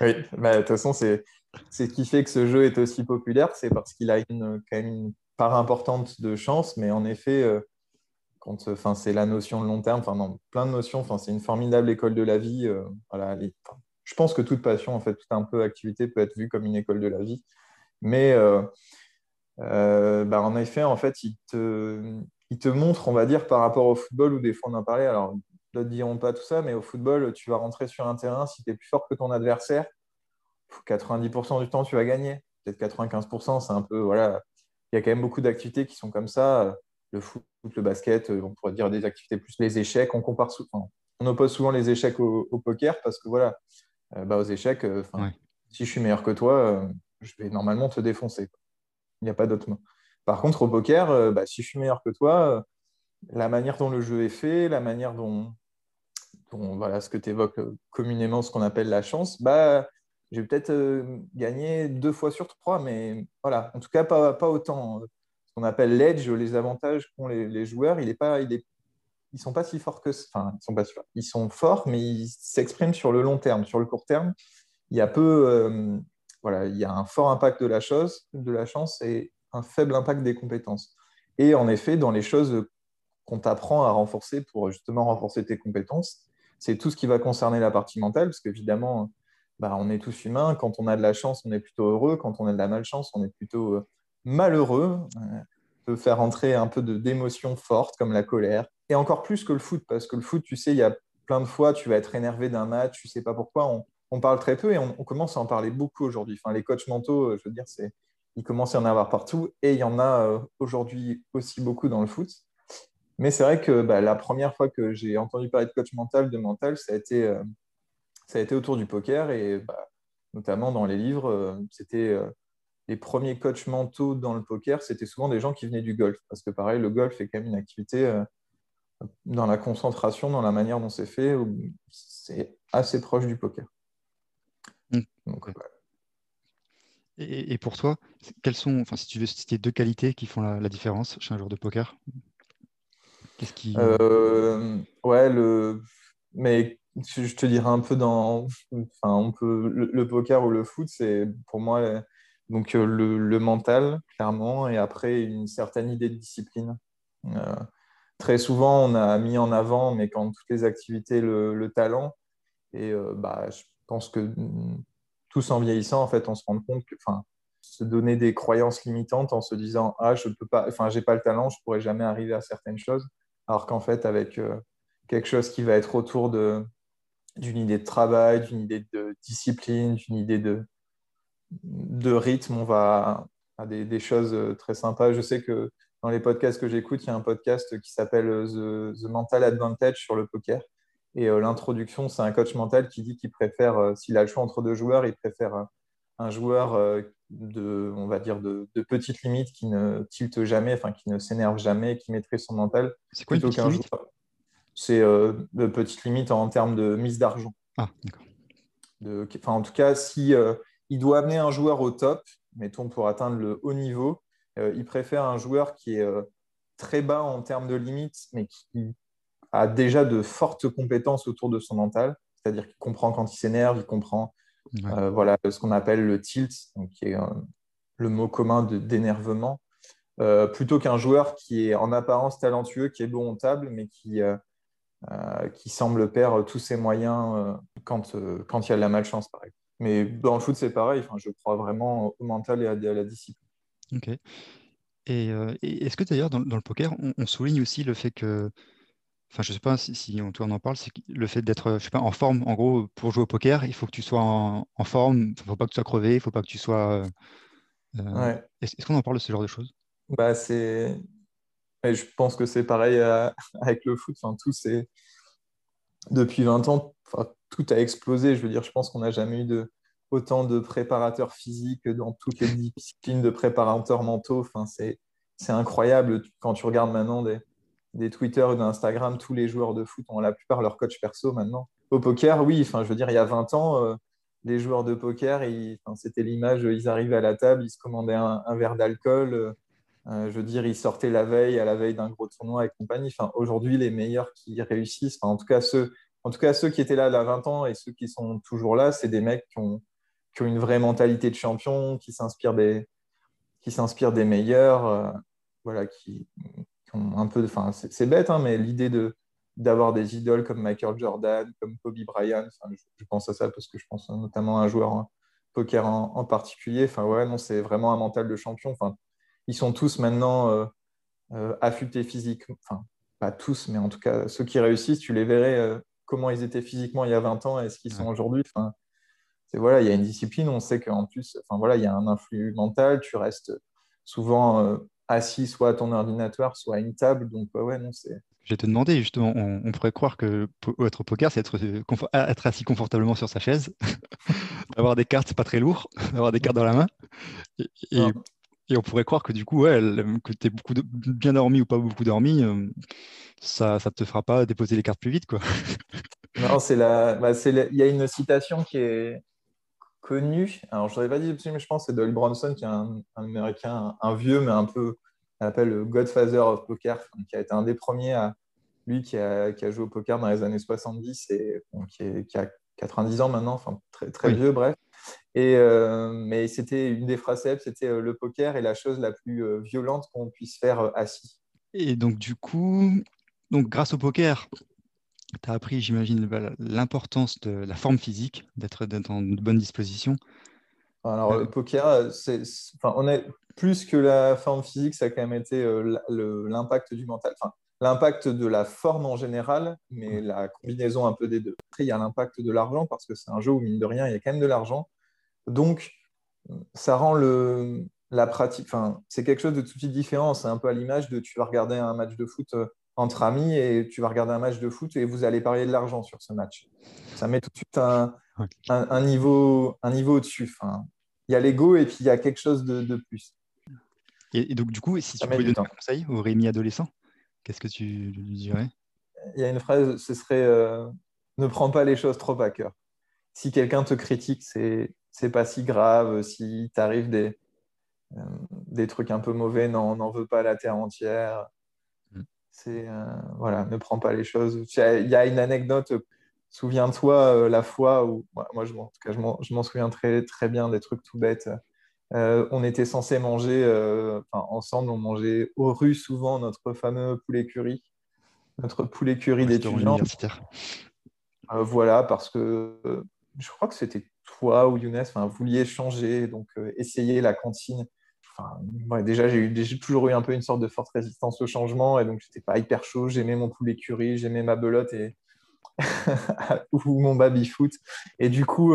Oui, bah, de toute façon, c'est ce qui fait que ce jeu est aussi populaire, c'est parce qu'il a une, quand même une part importante de chance, mais en effet, euh, enfin, c'est la notion de long terme, enfin, plein de notions, enfin, c'est une formidable école de la vie. Euh, voilà, je pense que toute passion, en fait, toute un peu activité peut être vue comme une école de la vie. Mais euh, euh, bah, en effet, en fait, il te, il te montre, on va dire, par rapport au football, où des fois on en parlait, alors d'autres diront pas tout ça, mais au football, tu vas rentrer sur un terrain, si tu es plus fort que ton adversaire, 90% du temps, tu vas gagner. Peut-être 95%, c'est un peu, voilà, il y a quand même beaucoup d'activités qui sont comme ça le foot, le basket, euh, on pourrait dire des activités plus les échecs. On compare souvent, on oppose souvent les échecs au, poker parce que voilà, euh, bah, aux échecs, euh, si je suis meilleur que toi, je vais normalement te défoncer. Il n'y a pas d'autre mot. Par contre, au poker, bah, si je suis meilleur que toi, la manière dont le jeu est fait, la manière dont, voilà, ce que tu évoques communément, ce qu'on appelle la chance, bah, j'ai peut-être gagné deux fois sur trois, mais voilà, en tout cas, pas, pas autant qu'on appelle l'edge, les avantages qu'ont les, joueurs, il est pas, il est, ils sont pas si forts que, enfin, ils sont pas ils sont forts, mais ils s'expriment sur le long terme. Sur le court terme, il y a peu, euh, voilà, il y a un fort impact de la chose, de la chance et un faible impact des compétences. Et en effet, dans les choses qu'on t'apprend à renforcer pour justement renforcer tes compétences, c'est tout ce qui va concerner la partie mentale, parce qu'évidemment, bah, on est tous humains. Quand on a de la chance, on est plutôt heureux. Quand on a de la malchance, on est plutôt euh, malheureux euh, peut faire entrer un peu d'émotions fortes comme la colère. Et encore plus que le foot, parce que le foot, tu sais, il y a plein de fois, tu vas être énervé d'un match, tu sais pas pourquoi. On, parle très peu et on, commence à en parler beaucoup aujourd'hui. Enfin, les coachs mentaux, euh, je veux dire, c'est, il commence à en avoir partout et il y en a euh, aujourd'hui aussi beaucoup dans le foot. Mais c'est vrai que bah, la première fois que j'ai entendu parler de coach mental, de mental, ça a été, ça a été autour du poker et bah, notamment dans les livres, c'était les premiers coachs mentaux dans le poker, c'était souvent des gens qui venaient du golf. Parce que pareil, le golf est quand même une activité euh, dans la concentration, dans la manière dont c'est fait, c'est assez proche du poker. Mmh. et, pour toi, quelles sont, enfin, si tu veux citer deux qualités qui font la, différence chez un joueur de poker? Qu'est-ce qui. Euh, ouais, le. Mais je te dirais un peu dans. Enfin, on peut. Le, poker ou le foot, c'est pour moi donc euh, le, mental, clairement, et après une certaine idée de discipline. Euh, très souvent, on a mis en avant, mais quand toutes les activités, le, talent. Et euh, bah, je pense que mm, tous en vieillissant, en fait, on se rend compte que, se donner des croyances limitantes en se disant ah je peux pas, enfin j'ai pas le talent, je pourrais jamais arriver à certaines choses, alors qu'en fait avec quelque chose qui va être autour d'une idée de travail, d'une idée de discipline, d'une idée de, de rythme, on va à des, choses très sympas. Je sais que dans les podcasts que j'écoute, il y a un podcast qui s'appelle The, Mental Advantage sur le poker. Et l'introduction, c'est un coach mental qui dit qu'il préfère, s'il a le choix entre deux joueurs, il préfère un joueur de, on va dire, de, de petite limite qui ne tilte jamais, enfin qui ne s'énerve jamais, qui maîtrise son mental. C'est quoi une petite limite C'est de petite limite en termes de mise d'argent. Ah, d'accord en tout cas, si euh, il doit amener un joueur au top, mettons pour atteindre le haut niveau, euh, il préfère un joueur qui est euh, très bas en termes de limites, mais qui a déjà de fortes compétences autour de son mental, c'est-à-dire qu'il comprend quand il s'énerve, il comprend voilà, ce qu'on appelle le tilt, qui est le mot commun d'énervement, plutôt qu'un joueur qui est en apparence talentueux, qui est bon en table, mais qui euh, qui semble perdre tous ses moyens euh, quand, euh, quand il y a de la malchance, par exemple. Mais dans le foot, c'est pareil. Enfin, je crois vraiment au mental et à, la discipline. Ok. Et, est-ce que d'ailleurs, dans, le poker, on, souligne aussi le fait que. Enfin, je ne sais pas si, on, toi on en parle, c'est le fait d'être, pas, en forme. En gros, pour jouer au poker, il faut que tu sois en, forme. Il ne faut pas que tu sois crevé. Il ne faut pas que tu sois. Est-ce qu'on en parle de ce genre de choses? Bah, c'est et je pense que c'est pareil euh, <laughs> avec le foot. Enfin, tout c'est depuis 20 ans, tout a explosé. Je veux dire, je pense qu'on n'a jamais eu autant de préparateurs physiques dans toutes les disciplines de préparateurs mentaux. C'est, incroyable quand tu regardes maintenant des, Twitter ou d'Instagram, tous les joueurs de foot ont la plupart leur coach perso maintenant. Au poker, oui, je veux dire, il y a 20 ans, euh, les joueurs de poker, c'était l'image, ils arrivaient à la table, ils se commandaient un, verre d'alcool. Euh, euh, je veux dire, ils sortaient la veille, à la veille d'un gros tournoi et compagnie. Aujourd'hui, les meilleurs qui réussissent, en, tout cas ceux, en tout cas ceux qui étaient là il y a 20 ans et ceux qui sont toujours là, c'est des mecs qui ont, une vraie mentalité de champion, qui s'inspirent des, qui s'inspirent des meilleurs, euh, voilà, qui, ont un peu. Enfin, c'est bête, hein, mais l'idée de d'avoir des idoles comme Michael Jordan, comme Kobe Bryant, je, pense à ça parce que je pense notamment à un joueur poker en, particulier. Enfin, ouais, non, c'est vraiment un mental de champion. Enfin, ils sont tous maintenant euh, euh, affûtés physiquement. Enfin, pas tous, mais en tout cas, ceux qui réussissent, tu les verrais comment ils étaient physiquement il y a 20 ans et ce qu'ils sont aujourd'hui. Enfin, c'est voilà, il y a une discipline, on sait qu'en plus, enfin voilà, il y a un influx mental, tu restes souvent assis soit à ton ordinateur, soit à une table. Donc, ouais, non, c'est. Je vais te demander, justement, on, pourrait croire que être au poker, c'est être, être, assis confortablement sur sa chaise, <laughs> avoir des cartes, c'est pas très lourd, <laughs> avoir des cartes dans la main. et et on pourrait croire que du coup, ouais, que tu es beaucoup bien dormi ou pas beaucoup dormi, euh, ça ne te fera pas déposer les cartes plus vite. Quoi. <laughs> non, c'est la, bah, il y a une citation qui est connue. Alors, je ne pas dit, mais je pense que c'est Doyle Bronson, qui est un, américain, un, vieux, mais un peu, on appelle le Godfather of Poker, qui a été un des premiers à, lui, qui a, qui a, joué au poker dans les années 70 et qui, qui, a 90 ans maintenant, enfin très, très vieux, bref. Et, euh, mais c'était une des phrases c'était euh, le poker est la chose la plus euh, violente qu'on puisse faire assis. Et donc, du coup, donc, grâce au poker, tu as appris, j'imagine, l'importance de la forme physique, d'être en bonne disposition. Alors, le poker, c'est, enfin, on est plus que la forme physique, ça a quand même été l'impact du mental. Enfin, l'impact de la forme en général, mais la combinaison un peu des deux. Après, il y a l'impact de l'argent parce que c'est un jeu où, mine de rien, il y a quand même de l'argent. Donc, ça rend le, la pratique, enfin, c'est quelque chose de tout de suite différent. C'est un peu à l'image de tu vas regarder un match de foot euh, entre amis et tu vas regarder un match de foot et vous allez parler de l'argent sur ce match. Ça met tout de suite un, un, niveau, un niveau au-dessus. Enfin, il y a l'ego et puis il y a quelque chose de, plus. Et, donc, du coup, si tu pouvais donner un conseil au Rémi adolescent, Qu'est-ce que tu lui dirais? Il y a une phrase, ce serait euh, ne prends pas les choses trop à cœur. Si quelqu'un te critique, c'est c'est pas si grave. Si t'arrive des euh, des trucs un peu mauvais, n'en veux pas la terre entière. Mm. C'est euh, voilà, ne prends pas les choses. Il y a une anecdote. Souviens-toi la fois où moi, je, en tout cas, je m'en souviens très très bien des trucs tout bêtes. Euh, on était censé manger, euh, ensemble, on mangeait aux rues souvent notre fameux poulet curry, notre poulet curry d'étudiants. Euh, voilà, parce que je crois que c'était toi ou Younes, vous vouliez changer, donc essayer la cantine. déjà, j'ai toujours eu un peu une sorte de forte résistance au changement, et donc j'étais pas hyper chaud. J'aimais mon poulet curry, j'aimais ma belote et <laughs> ou mon baby foot. Et du coup,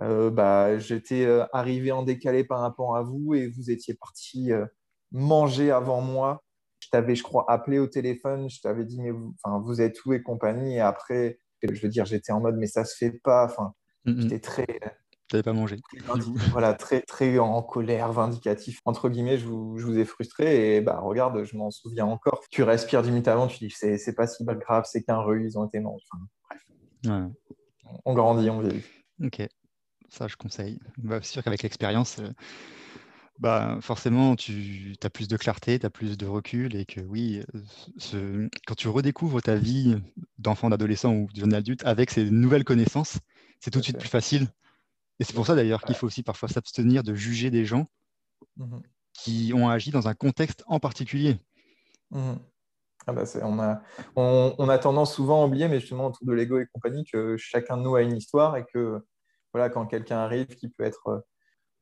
euh, bah, j'étais euh, arrivé en décalé par rapport à vous et vous étiez parti euh, manger avant moi. je t'avais, je crois, appelé au téléphone, je t'avais dit, mais vous, enfin, vous êtes où et compagnie? Et après, je veux dire, j'étais en mode, mais ça se fait pas. Enfin, j'étais très. Tu n'avais pas mangé. <laughs> voilà, très, très en colère, vindicatif. Entre guillemets, je vous, je vous ai frustré. Et bah, regarde, je m'en souviens encore. Tu respires 10 minutes avant, tu dis, c'est, c'est pas si grave, c'est qu'un rue, ils ont été morts. Enfin, bref. On grandit, on vieillit. Ok, ça je conseille. Bah, c'est sûr qu'avec l'expérience, euh, bah, forcément, tu as plus de clarté, tu as plus de recul et que oui, ce, quand tu redécouvres ta vie d'enfant, d'adolescent ou de jeune adulte avec ces nouvelles connaissances, c'est tout de suite plus facile. Et c'est pour ça d'ailleurs qu'il faut aussi parfois s'abstenir de juger des gens mmh qui ont agi dans un contexte en particulier. Mmh ah bah on, a, on, a tendance souvent à oublier, mais justement autour de l'ego et compagnie, que chacun de nous a une histoire et que voilà, quand quelqu'un arrive qui peut être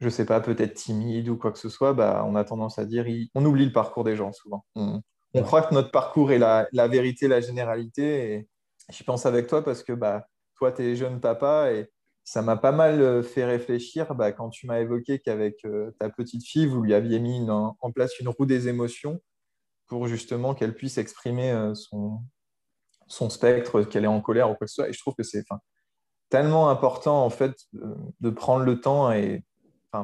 je sais pas, peut-être timide ou quoi que ce soit, bah, on a tendance à dire, on oublie le parcours des gens souvent. On, croit que notre parcours est la, vérité, la généralité. Et je pense avec toi parce que bah, toi, tu es jeune papa et ça m'a pas mal euh, fait réfléchir bah, quand tu m'as évoqué qu'avec euh, ta petite fille, vous lui aviez mis en place une roue des émotions pour justement qu'elle puisse exprimer euh, son, spectre, qu'elle est en colère ou quoi que ce soit. Et je trouve que c'est tellement important en fait de prendre le temps et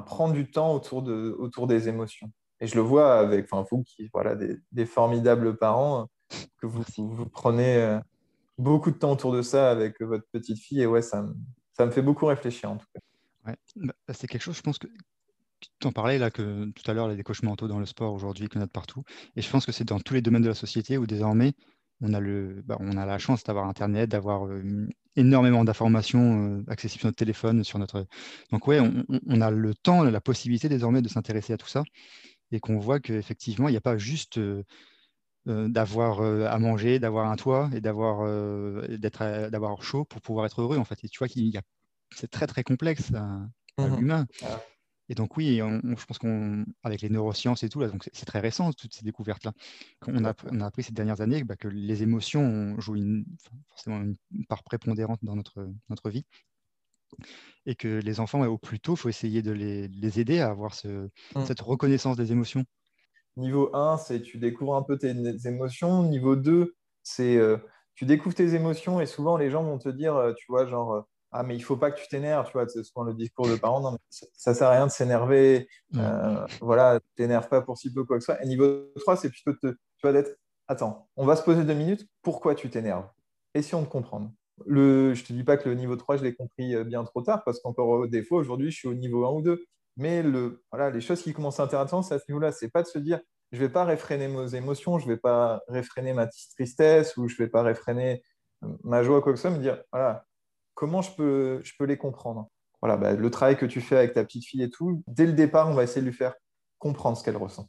prendre du temps autour, de, autour des émotions. Et je le vois avec vous qui voilà, des, formidables parents, que vous, vous, prenez beaucoup de temps autour de ça avec votre petite fille. Et ouais, ça, ça me fait beaucoup réfléchir en tout cas. Ouais. Bah, c'est quelque chose, je pense que tu en parlais là que tout à l'heure, les coachs mentaux dans le sport aujourd'hui, qu'on a de partout. Et je pense que c'est dans tous les domaines de la société où désormais, on a, le, bah, on a la chance d'avoir Internet, d'avoir euh, énormément d'informations euh, accessibles sur notre téléphone, sur notre. Donc ouais, on, a le temps, la possibilité désormais de s'intéresser à tout ça, et qu'on voit qu'effectivement, il n'y a pas juste euh, d'avoir à manger, d'avoir un toit et d'avoir d'être d'avoir chaud pour pouvoir être heureux en fait. Et tu vois qu'il c'est très très complexe à, mmh l'humain. Et donc oui, je pense qu'avec les neurosciences et tout, là, donc c'est très récent toutes ces découvertes-là. On a, on a appris ces dernières années bah, que les émotions jouent une, forcément une part prépondérante dans notre, notre vie. Et que les enfants, au plus tôt, il faut essayer de les, les, aider à avoir ce, mmh. cette reconnaissance des émotions. Niveau 1, c'est tu découvres un peu tes émotions. Niveau 2, c'est euh, tu découvres tes émotions et souvent les gens vont te dire, euh, tu vois, genre, euh, ah mais il faut pas que tu t'énerves, tu vois, c'est souvent le discours de parents, non, mais ça, ne sert à rien de s'énerver, euh, voilà, t'énerve pas pour si peu quoi que ce soit. Et niveau 3, c'est plutôt tu vois, d'être, attends, on va se poser deux minutes, pourquoi tu t'énerves? Essayons de comprendre. Le, je te dis pas que le niveau 3, je l'ai compris bien trop tard, parce qu'encore des fois, aujourd'hui, je suis au niveau 1 ou 2. Mais voilà, les choses qui commencent à intéressantes, c'est à ce niveau-là, c'est pas de se dire, je vais pas réfréner mes émotions, je vais pas réfréner ma tristesse, ou je vais pas réfréner ma joie, quoi que ce soit, me dire, voilà, comment je peux, je peux les comprendre? Voilà, bah, le travail que tu fais avec ta petite fille et tout, dès le départ, on va essayer de lui faire comprendre ce qu'elle ressent.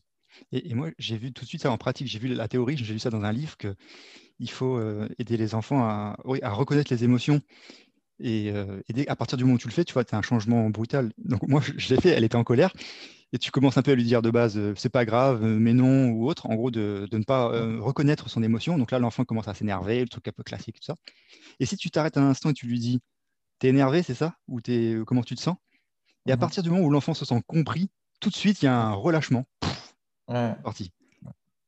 Et, moi, j'ai vu tout de suite ça en pratique. J'ai vu la théorie, j'ai vu ça dans un livre qu'il faut euh, aider les enfants à, reconnaître les émotions. Et, euh, à partir du moment où tu le fais, tu vois, tu as un changement brutal. Donc moi, je l'ai fait, elle était en colère. Et tu commences un peu à lui dire de base, euh, c'est pas grave, mais non, ou autre, en gros, de, de ne pas reconnaître son émotion. Donc là, l'enfant commence à s'énerver, le truc un peu classique, tout ça. Et si tu t'arrêtes un instant et tu lui dis, t'es énervé, c'est ça? Ou es, euh, comment tu te sens? Et à mhm. partir du moment où l'enfant se sent compris, tout de suite, il y a un relâchement. Parti.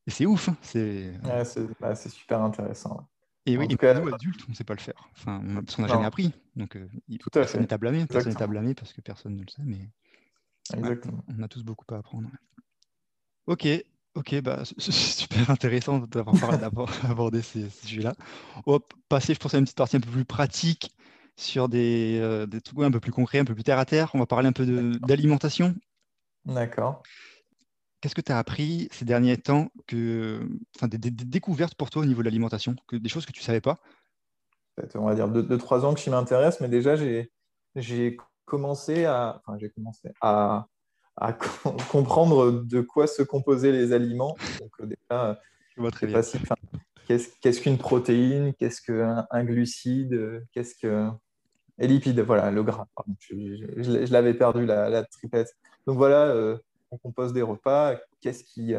Et c'est ouf. Hein, bah, c'est super intéressant. Et oui, et cas, nous, adultes, on ne sait pas le faire. Enfin, on parce qu'on n'a jamais appris. Donc, euh, personne n'est à blâmer. Personne n'est à blâmer parce que personne ne le sait. Mais on a tous beaucoup à apprendre. Ok, Ok, bah, c'est super intéressant d'avoir <laughs> abordé ces, ces sujets-là. On va passer, je pense, à une petite partie un peu plus pratique sur des, euh, des, trucs un peu plus concrets, un peu plus terre à terre. On va parler un peu d'alimentation. D'accord. Qu'est-ce que tu as appris ces derniers temps, que, enfin, des, découvertes pour toi au niveau de l'alimentation, que, des choses que tu ne savais pas? On va dire deux, trois ans que je m'intéresse, mais déjà, j'ai commencé à, enfin, commencé à à <laughs> comprendre de quoi se composaient les aliments. Donc, euh, Qu'est-ce qu'une protéine Qu'est-ce qu'un un glucide Qu'est-ce que. Et lipides, voilà, le gras. Je, l'avais perdu, la, la, tripette. Donc voilà, euh, on compose des repas. Qu'est-ce qui,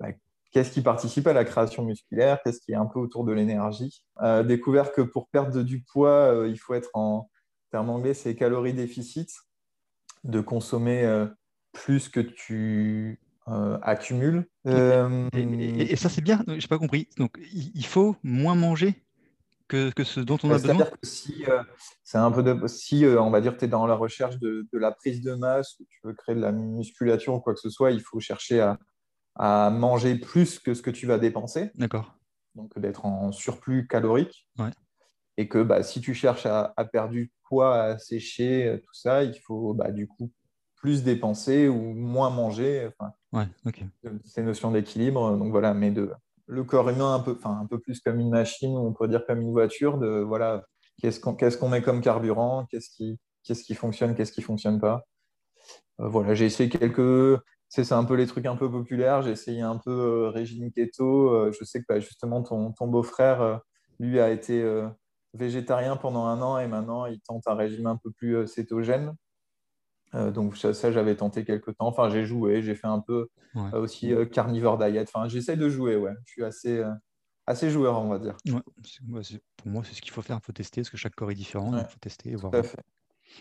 bah, qu'est-ce qui participe à la création musculaire Qu'est-ce qui est un peu autour de l'énergie euh, Découvert que pour perdre du poids, il faut être en termes anglais, c'est calories déficit, de consommer plus que tu accumule. Et, ça, c'est bien, je n'ai pas compris. Donc, il faut moins manger que, ce dont on a besoin? C'est-à-dire que si, c'est un peu de, si on va dire tu es dans la recherche de, la prise de masse, ou tu veux créer de la musculature ou quoi que ce soit, il faut chercher à, à manger plus que ce que tu vas dépenser. D'accord. Donc d'être en surplus calorique. Et que bah, si tu cherches à, perdre du poids, à sécher, tout ça, il faut bah, du coup plus dépenser ou moins manger. Enfin, ouais. Ces notions d'équilibre. Donc voilà, mais de le corps humain un peu, un peu plus comme une machine, ou on pourrait dire comme une voiture, de voilà, qu'est-ce qu'on met comme carburant, qu'est-ce qui, fonctionne, qu'est-ce qui fonctionne pas. Euh, voilà, j'ai essayé quelques c'est un peu les trucs un peu populaires. J'ai essayé un peu euh, régime keto. Euh, je sais que bah, justement, ton, beau-frère, euh, lui, a été végétarien pendant un an et maintenant, il tente un régime un peu plus cétogène. Donc ça, j'avais tenté quelques temps. Enfin, j'ai joué, j'ai fait un peu aussi carnivore diet. Enfin, j'essaie de jouer, ouais. Je suis assez, assez joueur, on va dire. pour moi, c'est ce qu'il faut faire. Il faut tester, parce que chaque corps est différent. Il faut tester et voir.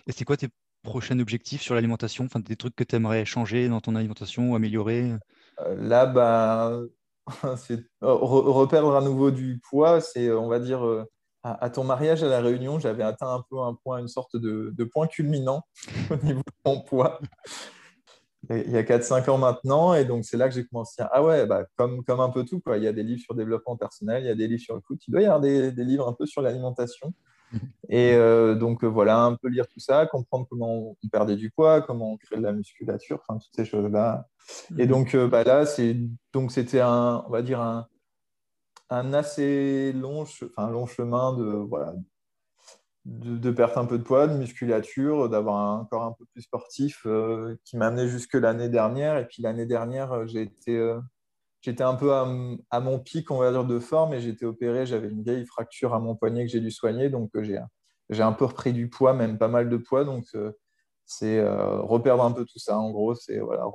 Et c'est quoi tes prochain objectif sur l'alimentation? Enfin, Des trucs que tu aimerais changer dans ton alimentation ou améliorer? Euh, Là, bah, <laughs> c'est reperdre à nouveau du poids, c'est, on va dire, à, ton mariage, à la réunion, j'avais atteint un peu un point, une sorte de, point culminant <laughs> au niveau de mon poids. Il y a 4-5 ans maintenant, et donc c'est là que j'ai commencé à ah ouais, bah, comme, comme un peu tout, quoi. il y a des livres sur développement personnel, il y a des livres sur le foot, il doit y avoir des, des livres un peu sur l'alimentation. <laughs> Et euh, donc euh, voilà, un peu lire tout ça, comprendre comment on perdait du poids, comment on crée de la musculature, enfin toutes ces choses-là. Et mhm. donc euh, bah, là, c'est donc c'était un, on va dire un, un assez long, enfin, long chemin de voilà de, de, perte un peu de poids, de musculature, d'avoir un corps un peu plus sportif qui m'a amené jusque l'année dernière. Et puis l'année dernière, j'ai été j'étais un peu à, mon pic, on va dire, de forme et j'étais opéré. J'avais une vieille fracture à mon poignet que j'ai dû soigner. Donc, euh, j'ai un peu repris du poids, même pas mal de poids. Donc, euh, c'est euh, reperdre un peu tout ça. En gros, c'est voilà.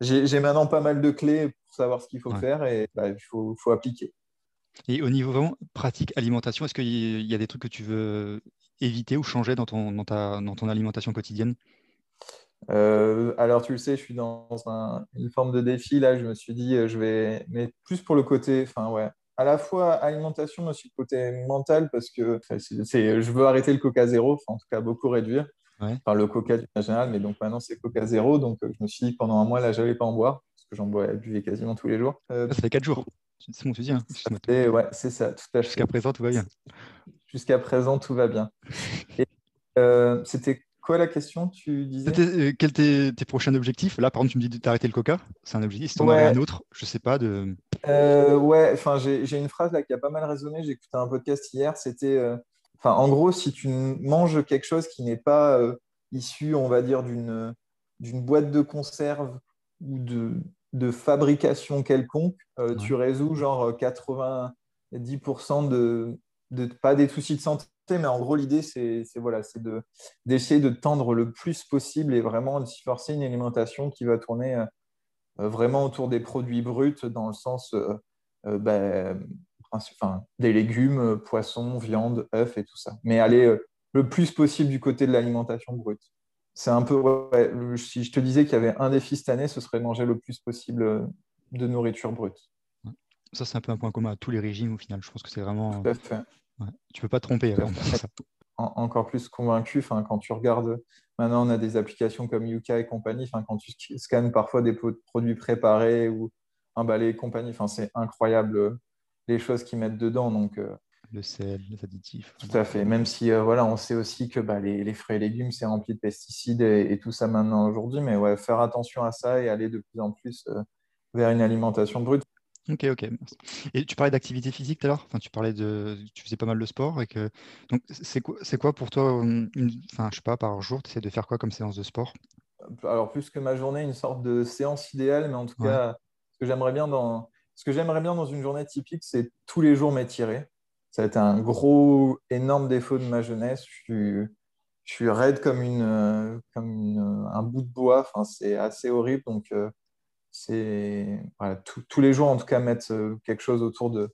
J'ai maintenant pas mal de clés pour savoir ce qu'il faut faire et bah, il faut, faut, appliquer. Et au niveau vraiment pratique alimentation, est-ce qu'il y a des trucs que tu veux éviter ou changer dans ton, dans ta, dans ton alimentation quotidienne? Euh, alors, tu le sais, je suis dans une forme de défi. Là, je me suis dit, euh, je vais, mais plus pour le côté, enfin, ouais, à la fois alimentation, mais aussi le côté mental, parce que c'est, je veux arrêter le coca zéro, en tout cas, beaucoup réduire. Enfin, le coca du général, mais donc maintenant, c'est coca zéro. Donc, euh, je me suis dit, pendant un mois, là, j'allais pas en boire, parce que j'en bois, buvais quasiment tous les jours. ça fait 4 jours. C'est mon. Hein. ouais, c'est ça, tout à fait. Jusqu'à présent, tout va bien. Jusqu'à présent, tout va bien. Et, c'était quoi la question Tu disais? Euh, Quels étaient tes prochains objectifs? Là, par exemple, tu me dis d'arrêter le coca. C'est un objectif. Si tu en avais un autre, je sais pas. De... Euh, ouais, enfin, j'ai une phrase là qui a pas mal résonné. J'ai écouté un podcast hier. C'était, euh, enfin, en gros, si tu manges quelque chose qui n'est pas issu, on va dire, d'une boîte de conserve ou de, de fabrication quelconque, tu résous genre 90% de, de, pas des soucis de santé, mais en gros, l'idée, c'est voilà, d'essayer de, tendre le plus possible et vraiment de s'y forcer une alimentation qui va tourner euh, vraiment autour des produits bruts, dans le sens euh, euh, ben, des légumes, poissons, viande, œufs et tout ça. Mais aller le plus possible du côté de l'alimentation brute. C'est un peu, si je te disais qu'il y avait un défi cette année, ce serait manger le plus possible de nourriture brute. Ça, c'est un peu un point commun à tous les régimes au final. Je pense que c'est vraiment. Tout à fait. Tu peux pas te tromper. encore plus convaincu, quand tu regardes, maintenant on a des applications comme Yuka et compagnie, quand tu scannes parfois des produits préparés ou emballés et compagnie, c'est incroyable euh, les choses qu'ils mettent dedans. Donc, euh, le sel, les additifs. Tout à fait. Même si euh, voilà, on sait aussi que bah, les, les, fruits et légumes, c'est rempli de pesticides et, tout ça maintenant aujourd'hui. Mais ouais, faire attention à ça et aller de plus en plus vers une alimentation brute. Ok, ok. Et tu parlais d'activité physique tout à l'heure? Enfin, tu parlais de, tu faisais pas mal de sport et que donc c'est quoi, c'est quoi pour toi, une, enfin, je sais pas, par jour, tu essaies de faire quoi comme séance de sport? Alors plus que ma journée, une sorte de séance idéale, mais en tout cas, ce que j'aimerais bien dans, ce que j'aimerais bien dans une journée typique, c'est tous les jours m'étirer. Ça a été un gros, énorme défaut de ma jeunesse. Je suis, je suis raide comme une, comme un bout de bois. Enfin, c'est assez horrible. Donc euh, c'est tous les jours en tout cas mettre euh, quelque chose autour de,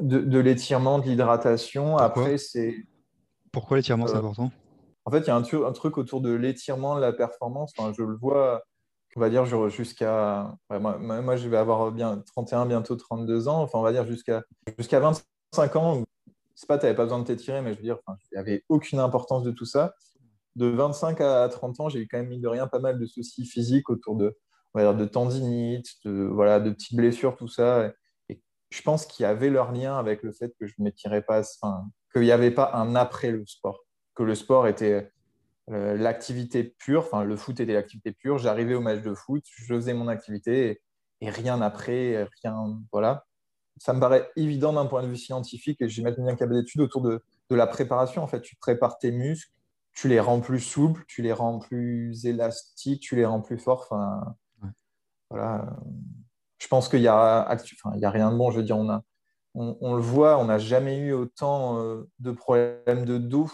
de, l'étirement, de l'hydratation. Après, c'est. Pourquoi l'étirement, c'est euh, important? En fait, il y a un, un, truc autour de l'étirement, de la performance. Enfin, je le vois on va dire jusqu'à. moi, je vais avoir bien 31, bientôt 32 ans. Enfin, on va dire jusqu'à jusqu'à 25 ans. C'est pas, tu n'avais pas besoin de t'étirer, mais je veux dire, il n'y avait aucune importance de tout ça. De 25 à 30 ans, j'ai eu quand même, mis de rien, pas mal de soucis physiques autour de, dire, de tendinite, de, voilà, de petites blessures, tout ça. Et, je pense qu'il y avait leur lien avec le fait que je ne m'étirais pas, enfin, qu'il n'y avait pas un après le sport, que le sport était euh, l'activité pure, enfin le foot était l'activité pure. J'arrivais au match de foot, je faisais mon activité et, rien après, rien. Voilà. Ça me paraît évident d'un point de vue scientifique et j'ai maintenant un câble d'études autour de, de, la préparation. En fait, tu prépares tes muscles, tu les rends plus souples, tu les rends plus élastiques, tu les rends plus forts. Enfin, voilà. Je pense qu'il y a, enfin, il y a rien de bon. Je veux dire, on a, on, le voit, on n'a jamais eu autant euh, de problèmes de dos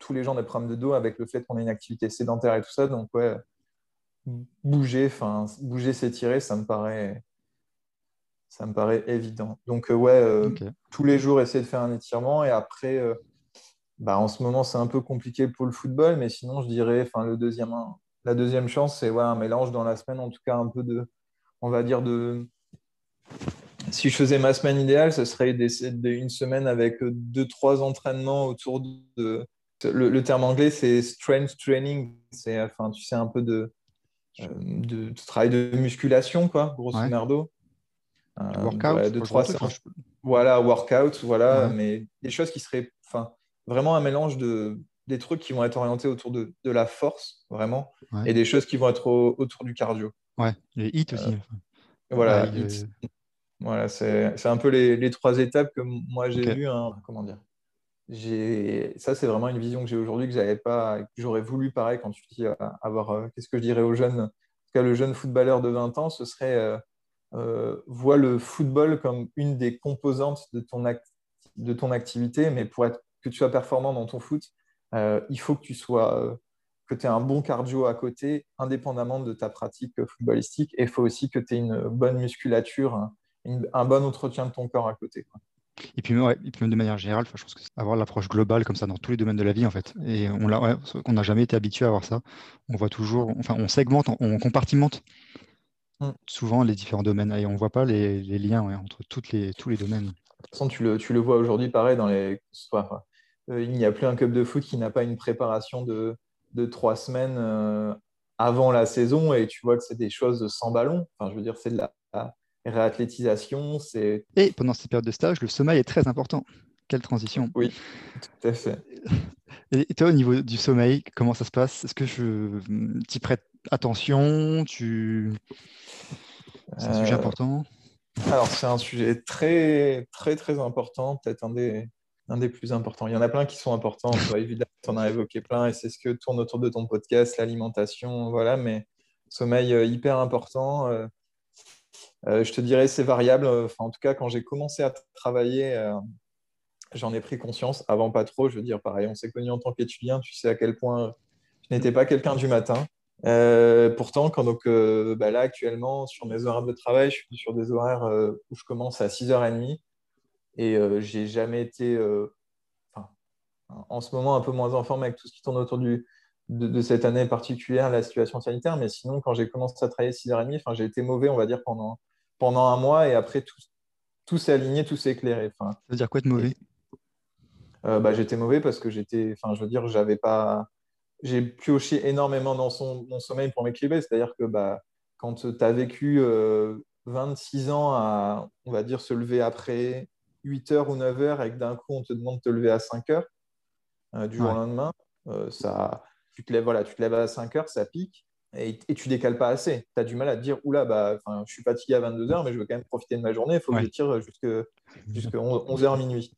tous les gens des problèmes de dos avec le fait qu'on ait une activité sédentaire et tout ça. Donc, ouais, bouger, enfin, bouger, s'étirer, ça me paraît, ça me paraît évident. Donc, euh, ouais, euh, tous les jours, essayer de faire un étirement. Et après, euh, bah, en ce moment, c'est un peu compliqué pour le football, mais sinon, je dirais, enfin, le deuxième, la deuxième chance, c'est ouais, un mélange dans la semaine, en tout cas, un peu de, on va dire, de. Si je faisais ma semaine idéale, ce serait une semaine avec deux, trois entraînements autour de, le, terme anglais, c'est strength training. C'est, enfin, tu sais, un peu de, de, travail de musculation, quoi, grosso merdo. Euh, workout, de trois Voilà, workout, voilà, mais des choses qui seraient, enfin, vraiment un mélange de des trucs qui vont être orientés autour de, de la force, vraiment, et des choses qui vont être autour du cardio. Ouais, les hits aussi. Euh, voilà, voilà c'est un peu les, les, trois étapes que moi j'ai vues. Hein, comment dire? Ça, c'est vraiment une vision que j'ai aujourd'hui que j'avais pas, que j'aurais voulu pareil quand tu dis euh, avoir. Euh, qu'est-ce que je dirais aux jeunes? En cas, le jeune footballeur de 20 ans, ce serait euh, euh voit le football comme une des composantes de ton, de ton activité, mais pour être que tu sois performant dans ton foot, il faut que tu sois que tu aies un bon cardio à côté, indépendamment de ta pratique footballistique, et il faut aussi que tu aies une bonne musculature, un, bon entretien de ton corps à côté. Et puis, de manière générale, je pense que avoir l'approche globale comme ça dans tous les domaines de la vie, en fait. Et on n'a jamais été habitué à avoir ça. On voit toujours, enfin, on segmente, on, compartimente mm. souvent les différents domaines et on ne voit pas les, liens entre toutes les, tous les domaines. De toute façon, tu le, tu le vois aujourd'hui, pareil, dans les. Euh, il n'y a plus un club de foot qui n'a pas une préparation de, de trois semaines euh, avant la saison et tu vois que c'est des choses sans ballon. Enfin, je veux dire, c'est de la, réathlétisation. C'est... Et pendant cette période de stage, le sommeil est très important. Quelle transition. Oui, tout à fait. <laughs> Et toi, au niveau du sommeil, comment ça se passe? Est-ce que je t'y prête attention tu... C'est un sujet euh, important Alors, c'est un sujet très, très, très important, peut-être un des, un des plus importants. Il y en a plein qui sont importants. évidemment, tu en as évoqué plein et c'est ce que tourne autour de ton podcast, l'alimentation, voilà, mais sommeil euh, hyper important. Euh, euh, je te dirais c'est variable. Enfin, en tout cas, quand j'ai commencé à travailler, euh, j'en ai pris conscience. Avant, pas trop. Je veux dire, pareil, on s'est connus en tant qu'étudiant. Tu sais à quel point je n'étais pas quelqu'un du matin. Euh, pourtant, quand donc, bah là, actuellement, sur mes horaires de travail, je suis sur des horaires où je commence à 6h30 et j'ai jamais été, en ce moment, un peu moins en forme avec tout ce qui tourne autour du, de, cette année particulière, la situation sanitaire. Mais sinon, quand j'ai commencé à travailler 6h30, j'ai été mauvais, on va dire, pendant, pendant un mois et après tout, tout s'est aligné, tout s'est éclairé. Ça veut dire quoi être mauvais? Euh, bah, J'étais mauvais parce que j'étais, enfin, je veux dire, j'avais pas. J'ai pioché énormément dans son, mon sommeil pour m'équilibrer. C'est-à-dire que bah, quand tu as vécu 26 euh, ans à, on va dire, se lever après 8 heures ou 9 heures et que d'un coup on te demande de te lever à 5 heures euh, du jour au lendemain, ça, tu te lèves, voilà, tu te lèves à 5 heures, ça pique et, et, tu décales pas assez. Tu as du mal à te dire, oula, bah, je suis fatigué à 22 heures, mais je veux quand même profiter de ma journée. Il faut que je tire jusqu'à 11 h minuit.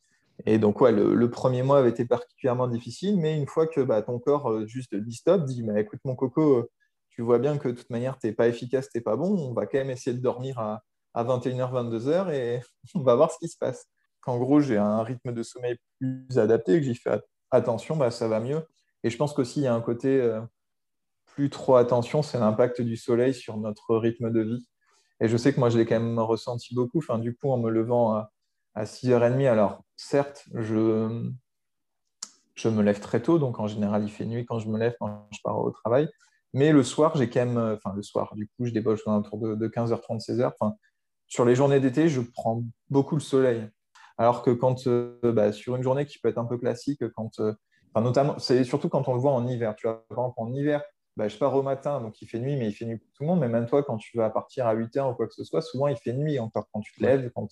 Et donc, ouais, le, premier mois avait été particulièrement difficile, mais une fois que bah, ton corps euh, juste dit stop, dit, mais écoute, mon coco, euh, tu vois bien que de toute manière, tu n'es pas efficace, tu n'es pas bon, on va quand même essayer de dormir à, 21h, 22h et <laughs> on va voir ce qui se passe. Qu'en gros, j'ai un rythme de sommeil plus adapté, que j'y fais attention, bah, ça va mieux. Et je pense qu'aussi, il y a un côté, euh, plus trop attention, c'est l'impact du soleil sur notre rythme de vie. Et je sais que moi, je l'ai quand même ressenti beaucoup. Enfin, du coup, en me levant à, 6h30, alors certes, je, je me lève très tôt, donc en général, il fait nuit quand je me lève, quand je pars au travail. Mais le soir, j'ai quand même, enfin le soir, du coup, je débauche dans un tour de, 15h30, 16h. Enfin, sur les journées d'été, je prends beaucoup le soleil. Alors que quand, bah, sur une journée qui peut être un peu classique, quand, notamment, c'est surtout quand on le voit en hiver. Tu vois, par exemple, en hiver, bah, je pars au matin, donc il fait nuit, mais il fait nuit pour tout le monde. Mais même toi, quand tu vas partir à 8 h ou quoi que ce soit, souvent il fait nuit encore quand tu te lèves. Quand...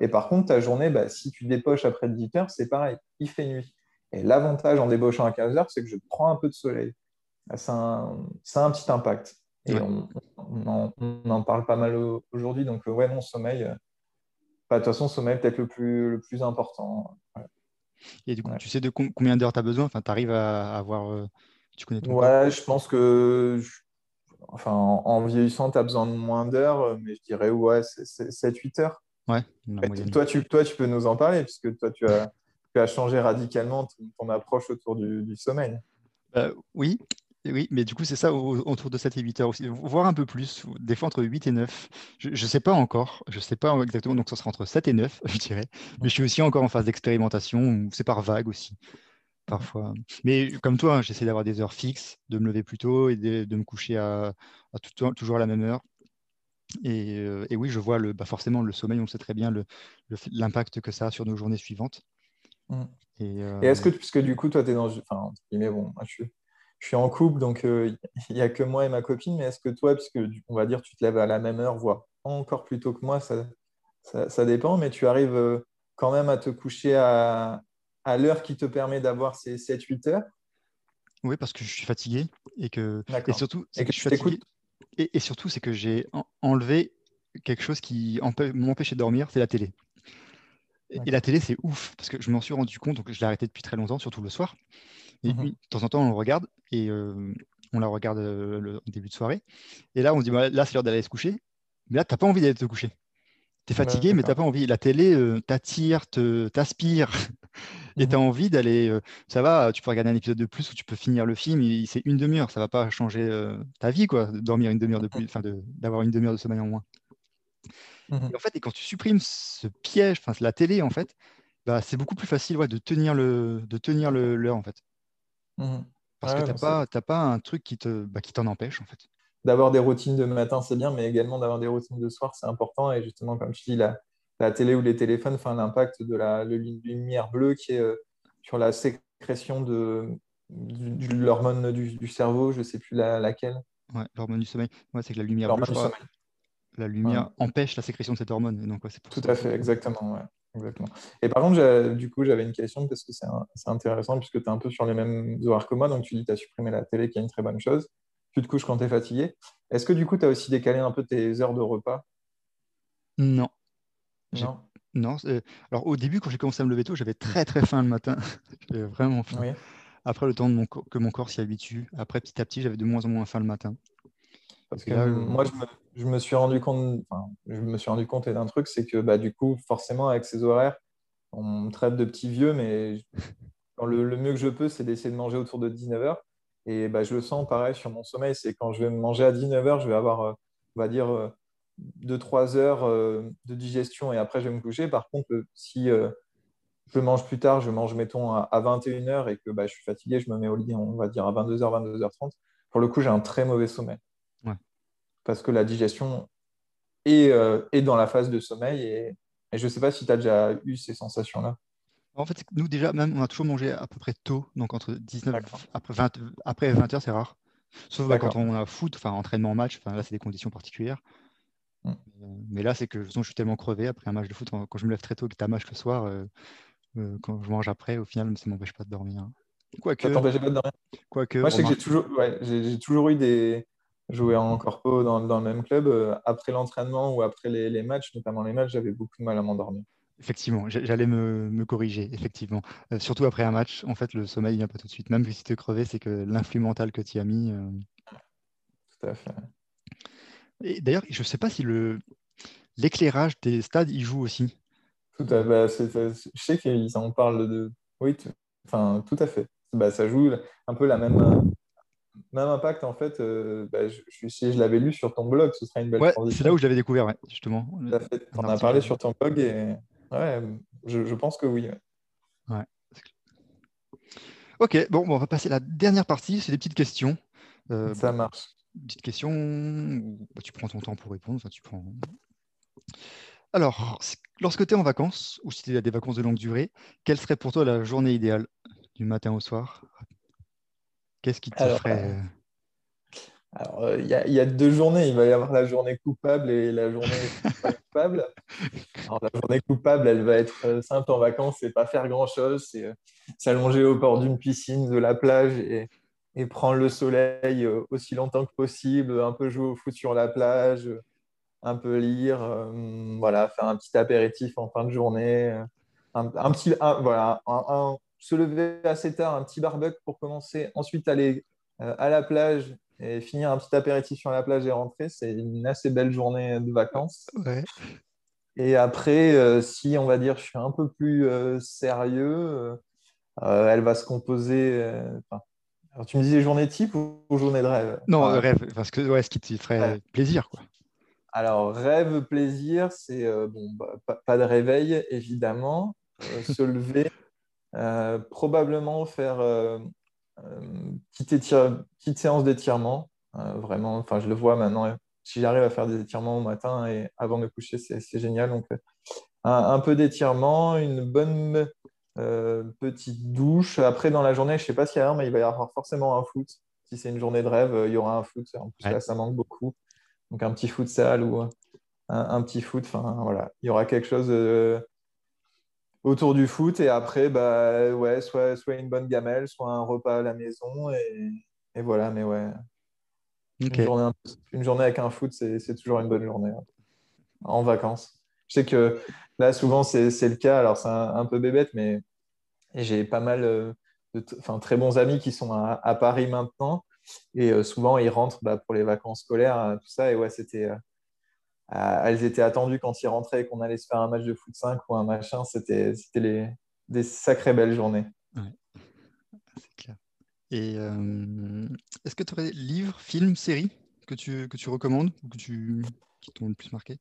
Et par contre, ta journée, bah, si tu dépoches après 10 h c'est pareil, il fait nuit. Et l'avantage en débauchant à 15 h c'est que je prends un peu de soleil. Ça a un, petit impact. Et on, en, parle pas mal aujourd'hui. Donc, ouais, mon sommeil, euh, bah, de toute façon, sommeil peut-être le plus, le plus important. Et du coup, tu sais de combien d'heures tu as besoin? Enfin, Tu arrives à avoir. Euh, tu connais Ouais, je pense que. Enfin, en, vieillissant, tu as besoin de moins d'heures, mais je dirais, ouais, c'est 7-8 heures. Ouais. Toi tu, toi, tu peux nous en parler, puisque toi, tu as, tu as changé radicalement ton, approche autour du, sommeil. Euh, oui, oui, mais du coup, c'est ça autour de 7 et 8 heures aussi, voire un peu plus, des fois entre 8 et 9. Je ne sais pas encore, je ne sais pas exactement, donc ça sera entre 7 et 9, <laughs> je dirais. Mais je suis aussi encore en phase d'expérimentation, c'est par vague aussi, parfois. Mais comme toi, hein, j'essaie d'avoir des heures fixes, de me lever plus tôt et de, me coucher à, toujours à la même heure. Et, euh, oui, je vois le, bah forcément le sommeil, on sait très bien l'impact que ça a sur nos journées suivantes. Mmh. Et, est-ce que, puisque du coup, toi, tu es dans. Enfin, mais bon, je suis je suis en couple, donc euh, il n'y a que moi et ma copine. Mais est-ce que toi, puisque on va dire tu te lèves à la même heure, voire encore plus tôt que moi, ça, ça, dépend, mais tu arrives euh, quand même à te coucher à, à l'heure qui te permet d'avoir ces 7-8 heures? Oui, parce que je suis fatigué et que, et surtout, c'est que, je suis fatigué. Et, surtout, c'est que j'ai enlevé quelque chose qui m'empêchait de dormir, c'est la télé. Et la télé, c'est ouf, parce que je m'en suis rendu compte, donc je l'ai arrêté depuis très longtemps, surtout le soir. Et mmh de temps en temps, on le regarde et on la regarde le début de soirée. Et là, on se dit, bah, là, c'est l'heure d'aller se coucher. Mais là, tu n'as pas envie d'aller te coucher. Tu es fatigué, mais tu n'as pas envie. La télé t'attire, t'aspire. Et tu as mmh envie d'aller. ça va, tu peux regarder un épisode de plus ou tu peux finir le film. C'est une demi-heure. Ça ne va pas changer ta vie, quoi, de dormir une demi-heure de plus, enfin, d'avoir une demi-heure de sommeil en moins. Mmh et en fait, et quand tu supprimes ce piège, enfin la télé, en fait, bah, c'est beaucoup plus facile ouais, de tenir le, de tenir l'heure, en fait. Mmh Parce que tu n'as pas, pas un truc qui te, bah, qui t'en empêche, en fait. D'avoir des routines de matin, c'est bien, mais également d'avoir des routines de soir, c'est important. Et justement, comme je dis, la, la télé ou les téléphones font un impact de la lumière bleue qui est euh, sur la sécrétion de, l'hormone du, cerveau, je ne sais plus laquelle. Ouais, l'hormone du sommeil. Ouais, c'est que la lumière bleue, la lumière empêche la sécrétion de cette hormone. donc, Tout à fait, exactement. Ouais. Exactement. Et par contre, du coup, j'avais une question parce que c'est intéressant puisque tu es un peu sur les mêmes horaires que moi. Donc, tu dis que tu as supprimé la télé, qui est une très bonne chose. Tu te couches quand tu es fatigué. Est-ce que du coup, tu as aussi décalé un peu tes heures de repas? Non. Non. Non. Alors, au début, quand j'ai commencé à me lever tôt, j'avais très très faim le matin. <laughs> j'avais vraiment faim. Après, le temps de mon que mon corps s'y habitue. Après, petit à petit, j'avais de moins en moins faim le matin. Parce que moi, je me, suis rendu compte, je me suis rendu compte d'un truc, c'est que bah, du coup, forcément, avec ces horaires, on me traite de petit vieux, mais le, mieux que je peux, c'est d'essayer de manger autour de 19h. Et bah, je le sens pareil sur mon sommeil, c'est quand je vais manger à 19h, je vais avoir, euh, on va dire, 2-3 euh, heures euh, de digestion et après je vais me coucher. Par contre, si je mange plus tard, je mange, mettons, à 21h et que bah, je suis fatigué, je me mets au lit, on va dire, à 22h, 22h30. Pour le coup, j'ai un très mauvais sommeil parce que la digestion est, euh, est dans la phase de sommeil. Et, je ne sais pas si tu as déjà eu ces sensations-là. En fait, nous, déjà, même, on a toujours mangé à peu près tôt, donc entre 19 après 20, après 20 heures, c'est rare. Sauf bah, quand on a foot, enfin entraînement match, enfin là, c'est des conditions particulières. Mm. Euh, mais là, c'est que je suis tellement crevé après un match de foot, quand je me lève très tôt et que tu as match le soir, euh, quand je mange après, au final, ça ne m'empêche pas de dormir. Quoique. Ça t'empêche pas de dormir Quoique. Moi, je sais que j'ai toujours, ouais, j'ai toujours eu des, jouer en corpo dans, dans, le même club, euh, après l'entraînement ou après les, les, matchs, notamment les matchs, j'avais beaucoup de mal à m'endormir. Effectivement, j'allais me, me, corriger, effectivement. Euh, surtout après un match, en fait, le sommeil vient pas tout de suite. Même si tu es crevé, c'est que l'influx mental que tu as mis. Euh, tout à fait. Et d'ailleurs, je ne sais pas si le l'éclairage des stades y joue aussi. Tout à fait. Bah, je sais qu'ils en parlent de. Oui, enfin, tout à fait. Bah, ça joue un peu la même, même impact, en fait, euh, bah, je, si je l'avais lu sur ton blog, ce serait une belle ouais, C'est là où je l'avais découvert, justement. On a parlé sur ton blog et ouais, je, pense que oui. Ouais. Ok, bon, on va passer à la dernière partie, c'est des petites questions. Ça marche. Petite question, bah, tu prends ton temps pour répondre. tu prends... Alors, lorsque tu es en vacances, ou si tu as des vacances de longue durée, quelle serait pour toi la journée idéale du matin au soir? Qu'est-ce qui te ferait alors, euh, il y, a deux journées. Il va y avoir la journée coupable et la journée <laughs> pas coupable. Alors, la journée coupable, elle va être euh, simple en vacances, c'est pas faire grand-chose, c'est euh, s'allonger au bord d'une piscine, de la plage et, prendre le soleil aussi longtemps que possible, un peu jouer au foot sur la plage, un peu lire, voilà, faire un petit apéritif en fin de journée, un, petit, voilà, se lever assez tard, un petit barbecue pour commencer, ensuite aller à la plage et finir un petit apéritif sur la plage et rentrer, c'est une assez belle journée de vacances. Et après, euh, si on va dire je suis un peu plus euh, sérieux, euh, elle va se composer. Alors tu me disais journée type ou, journée de rêve? Non, rêve, parce que ouais, ce qui te ferait plaisir. Quoi. Alors, rêve, plaisir, c'est bon, bah, pas, de réveil, évidemment. <laughs> se lever, probablement faire euh, petite, petite séance d'étirement, euh, vraiment, enfin, je le vois maintenant. Si j'arrive à faire des étirements au matin et avant de me coucher, c'est génial. Donc, euh, un, peu d'étirement, une bonne petite douche. Après, dans la journée, je ne sais pas ce qu'il y a, mais il va y avoir forcément un foot. Si c'est une journée de rêve, il y aura un foot. En plus, là, ça manque beaucoup. Donc, un petit foot sale ou un, un petit foot. Enfin, voilà. Il y aura quelque chose autour du foot et après bah ouais soit soit une bonne gamelle soit un repas à la maison et, et voilà mais ouais une, journée, une, journée, avec un foot c'est toujours une bonne journée hein, en vacances je sais que là souvent c'est le cas alors c'est un, peu bébête mais j'ai pas mal euh, de très bons amis qui sont à, Paris maintenant et euh, souvent ils rentrent bah, pour les vacances scolaires tout ça et ouais c'était euh, elles étaient attendues quand ils rentraient et qu'on allait se faire un match de foot 5 ou un machin. C'était des sacrées belles journées. C'est clair. Et est-ce que tu aurais livres, films, séries que tu, que tu recommandes ou que tu, qui t'ont le plus marqué?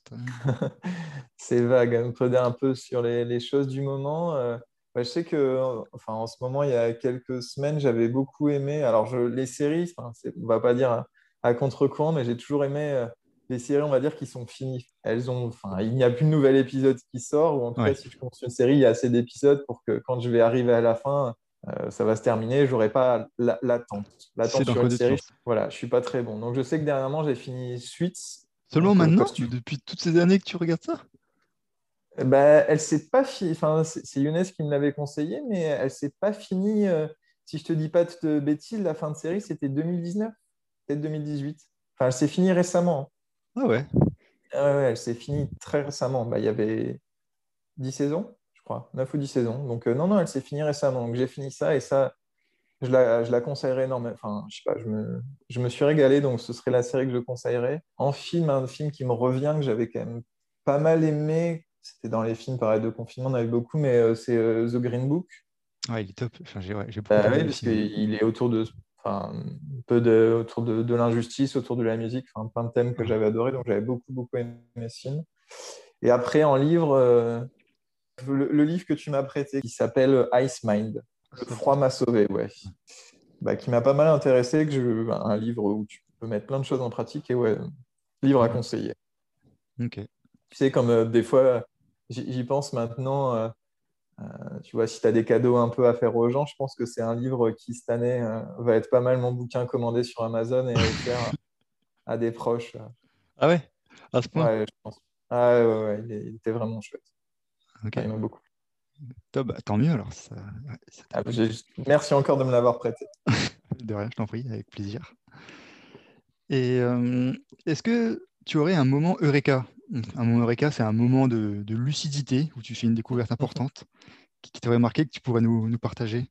<laughs> C'est vague. On peut dire un peu sur les, les choses du moment. Euh, je sais que, enfin, en ce moment, il y a quelques semaines, j'avais beaucoup aimé. Alors, je, les séries, on ne va pas dire à, à contre-courant, mais j'ai toujours aimé les séries, on va dire, qui sont finies. Elles ont, enfin, il n'y a plus de nouvel épisode qui sort, ou en tout cas, si je construis une série, il y a assez d'épisodes pour que quand je vais arriver à la fin, euh, ça va se terminer, j'aurai pas l'attente. L'attente sur une série, voilà, je suis pas très bon. Donc je sais que dernièrement, j'ai fini Suits. Seulement maintenant, depuis toutes ces années que tu regardes ça? Bah, elle s'est pas finie. Enfin, c'est Younes qui me l'avait conseillé, mais elle s'est pas finie. Euh, si je te dis pas de bêtises, la fin de série, c'était 2019, peut-être 2018. Enfin, elle s'est finie récemment. Ah ouais. Ah ouais, elle s'est finie très récemment. Bah, il y avait 10 saisons, je crois, 9 ou 10 saisons. Donc, euh, non, non, elle s'est finie récemment. Donc, j'ai fini ça et ça, je la, je la conseillerais énormément. Enfin, je sais pas, je me, je me suis régalé, donc ce serait la série que je conseillerais. En film, un film qui me revient, que j'avais quand même pas mal aimé, c'était dans les films, pareil, de confinement, on avait beaucoup, mais euh, c'est euh, The Green Book. Ouais, il est top. Enfin, j'ai, ouais, beaucoup bah, oui, parce qu'il est autour de enfin, un peu de, autour de, de l'injustice, autour de la musique, enfin, plein de thèmes que j'avais adoré, donc j'avais beaucoup, beaucoup aimé ce film. Et après, en livre, euh, le, livre que tu m'as prêté, qui s'appelle Ice Mind, Le froid m'a sauvé, ouais. Bah, qui m'a pas mal intéressé, que je, un livre où tu peux mettre plein de choses en pratique, et ouais, livre à conseiller. Ok. Tu sais, comme euh, des fois, j'y pense maintenant, euh, euh, tu vois, si tu as des cadeaux un peu à faire aux gens, je pense que c'est un livre qui, cette année, va être pas mal mon bouquin commandé sur Amazon et offert <laughs> à des proches. Ah ouais? À ce point? Ouais, je pense. Ah ouais, ouais, il, était vraiment chouette. il m'a beaucoup. Bah, tant mieux alors. Ah, merci encore de me l'avoir prêté. <laughs> de rien, je t'en prie, avec plaisir. Et euh, est-ce que tu aurais un moment Eureka? Un moment Eureka, c'est un moment de, lucidité où tu fais une découverte importante qui, t'aurait marqué, que tu pourrais nous, partager?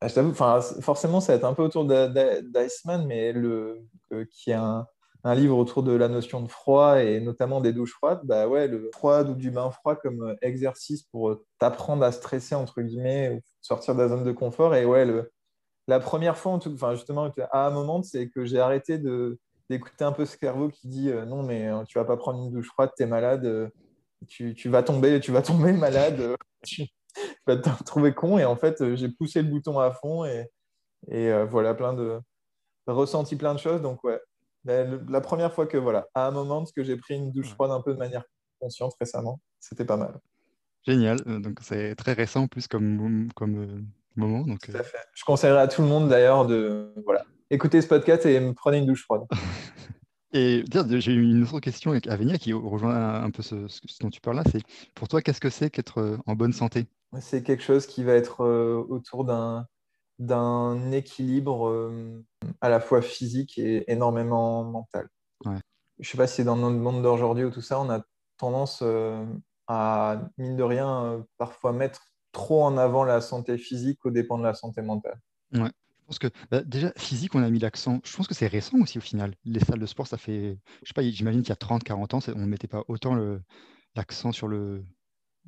Ah, Je t'avoue, forcément, ça va être un peu autour d'Iceman, mais le, euh, qui est un, livre autour de la notion de froid et notamment des douches froides. Bah ouais, le froid ou du bain froid comme euh, exercice pour euh, t'apprendre à stresser, entre guillemets, ou sortir de la zone de confort. Et ouais, le, la première fois, en tout, enfin, justement, à un moment, c'est que j'ai arrêté de d'écouter un peu ce cerveau qui dit euh, non, mais tu vas pas prendre une douche froide, tu es malade, tu, vas tomber, tu vas tomber <laughs> malade, tu, vas te trouver con. Et en fait, j'ai poussé le bouton à fond et, et voilà, plein de, ressenti plein de choses. Donc, ouais, la première fois que, voilà, à un moment, que j'ai pris une douche froide un peu de manière consciente récemment, c'était pas mal. Génial. Euh, donc, c'est très récent en plus comme, comme euh, moment. Donc, tout à fait. Je conseillerais à tout le monde d'ailleurs de voilà, écouter ce podcast et me prenez une douche froide. <laughs> Et j'ai une autre question à venir qui rejoint un peu ce, dont tu parles là. C'est pour toi, qu'est-ce que c'est qu'être euh, en bonne santé? C'est quelque chose qui va être euh, autour d'un d'un équilibre euh, à la fois physique et énormément mental. Je ne sais pas si c'est dans notre monde d'aujourd'hui ou tout ça, on a tendance à, mine de rien, parfois mettre trop en avant la santé physique au dépend de la santé mentale. Ouais. Je pense que bah, déjà, physique, on a mis l'accent. Je pense que c'est récent aussi au final. Les salles de sport, ça fait. Je sais pas, j'imagine qu'il y a 30, 40 ans, on ne mettait pas autant l'accent sur le.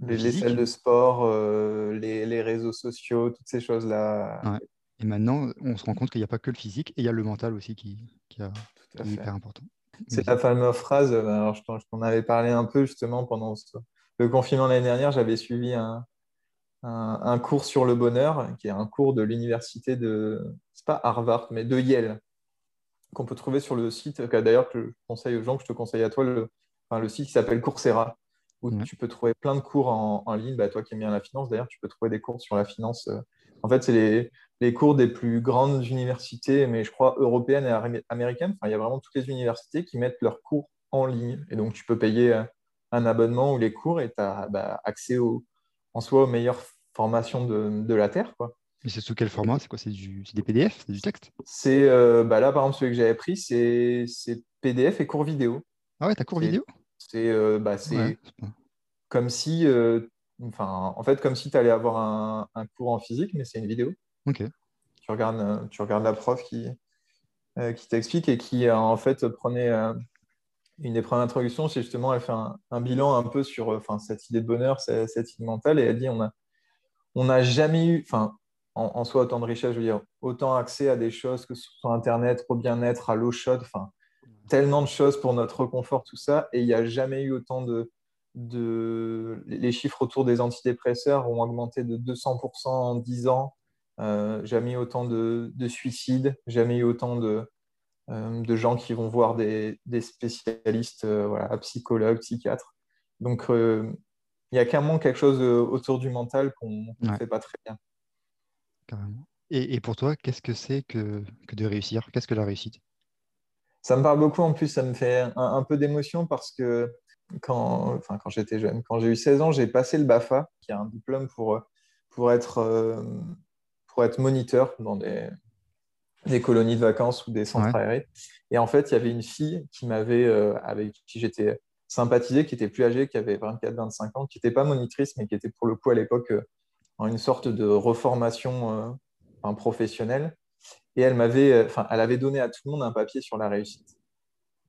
Les, salles de sport, euh, les, réseaux sociaux, toutes ces choses-là. Et maintenant, on se rend compte qu'il n'y a pas que le physique, et il y a le mental aussi qui, qui, a, est hyper important. C'est la fameuse phrase, euh, alors je t'en avais parlé un peu justement pendant le confinement l'année dernière, j'avais suivi un, un, cours sur le bonheur, qui est un cours de l'université de, c'est pas Harvard, mais de Yale, qu'on peut trouver sur le site, d'ailleurs, que je conseille aux gens, que je te conseille à toi, le, le site qui s'appelle Coursera, où tu peux trouver plein de cours en, ligne. Bah, toi qui aimes bien la finance, d'ailleurs, tu peux trouver des cours sur la finance. Euh. En fait, c'est les, les, cours des plus grandes universités, mais je crois européennes et américaines. Enfin, il y a vraiment toutes les universités qui mettent leurs cours en ligne. Et donc, tu peux payer euh, un abonnement ou les cours et tu as bah, accès aux en soi aux meilleures formations de, la Terre. Quoi. Mais c'est sous quel format? C'est quoi? C'est des PDF C'est du texte? C'est euh, bah Là, par exemple, celui que j'avais pris, c'est PDF et cours vidéo. Ah ouais, t'as cours vidéo? C'est euh, bah, comme si, euh, enfin, en fait, comme si tu allais avoir un, un, cours en physique, mais c'est une vidéo. Ok. Tu regardes, tu regardes la prof qui, qui t'explique et qui, en fait, prenait une des premières introductions, c'est justement, elle fait un, bilan un peu sur enfin, cette idée de bonheur, cette, cette, idée mentale, et elle dit on a, on n'a jamais eu, enfin, en, soi, autant de richesse, je veux dire, autant accès à des choses que sur Internet, au bien-être, à l'eau chaude, enfin, tellement de choses pour notre confort, tout ça, et il n'y a jamais eu autant de, de... Les chiffres autour des antidépresseurs ont augmenté de 200% en 10 ans, euh, jamais eu autant de, de suicides, jamais eu autant de, euh, de gens qui vont voir des, spécialistes, euh, voilà, psychologues, psychiatres. Donc, il y a clairement quelque chose autour du mental qu'on ne fait pas très bien. Carrément. Et, pour toi, qu'est-ce que c'est que, de réussir? Qu'est-ce que la réussite? Ça me parle beaucoup. En plus, ça me fait un, peu d'émotion parce que quand, enfin, quand j'étais jeune, quand j'ai eu 16 ans, j'ai passé le BAFA, qui est un diplôme pour, pour, être, pour être moniteur dans des, des colonies de vacances ou des centres aérés. Et en fait, il y avait une fille qui m'avait, euh, avec qui j'étais sympathisé, qui était plus âgée, qui avait 24-25 ans, qui n'était pas monitrice, mais qui était pour le coup à l'époque euh, en une sorte de reformation euh, professionnelle. Et elle m'avait, enfin, elle avait donné à tout le monde un papier sur la réussite.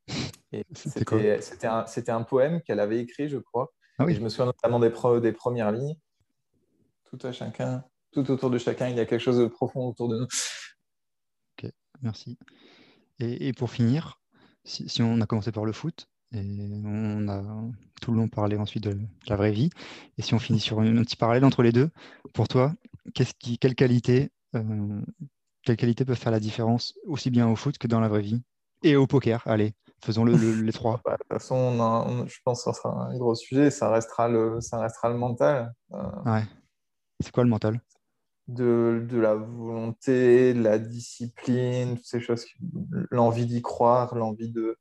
<laughs> C'était un, un, poème qu'elle avait écrit, je crois. Ah oui. je me souviens notamment des, des premières lignes. Tout à chacun, tout autour de chacun, il y a quelque chose de profond autour de nous merci. Et, pour finir, si, on a commencé par le foot, et on a tout le long parlé ensuite de la vraie vie, et si on finit sur un, petit parallèle entre les deux, pour toi, qui, quelle qualité, euh, quelle qualité peut faire la différence aussi bien au foot que dans la vraie vie et au poker? Allez, faisons-le les trois. <laughs> Bah, de toute façon, je pense que ça sera un gros sujet, ça restera le, ça restera le mental. Euh. Ouais. C'est quoi le mental? De, la volonté, de la discipline, toutes ces choses, l'envie d'y croire, l'envie de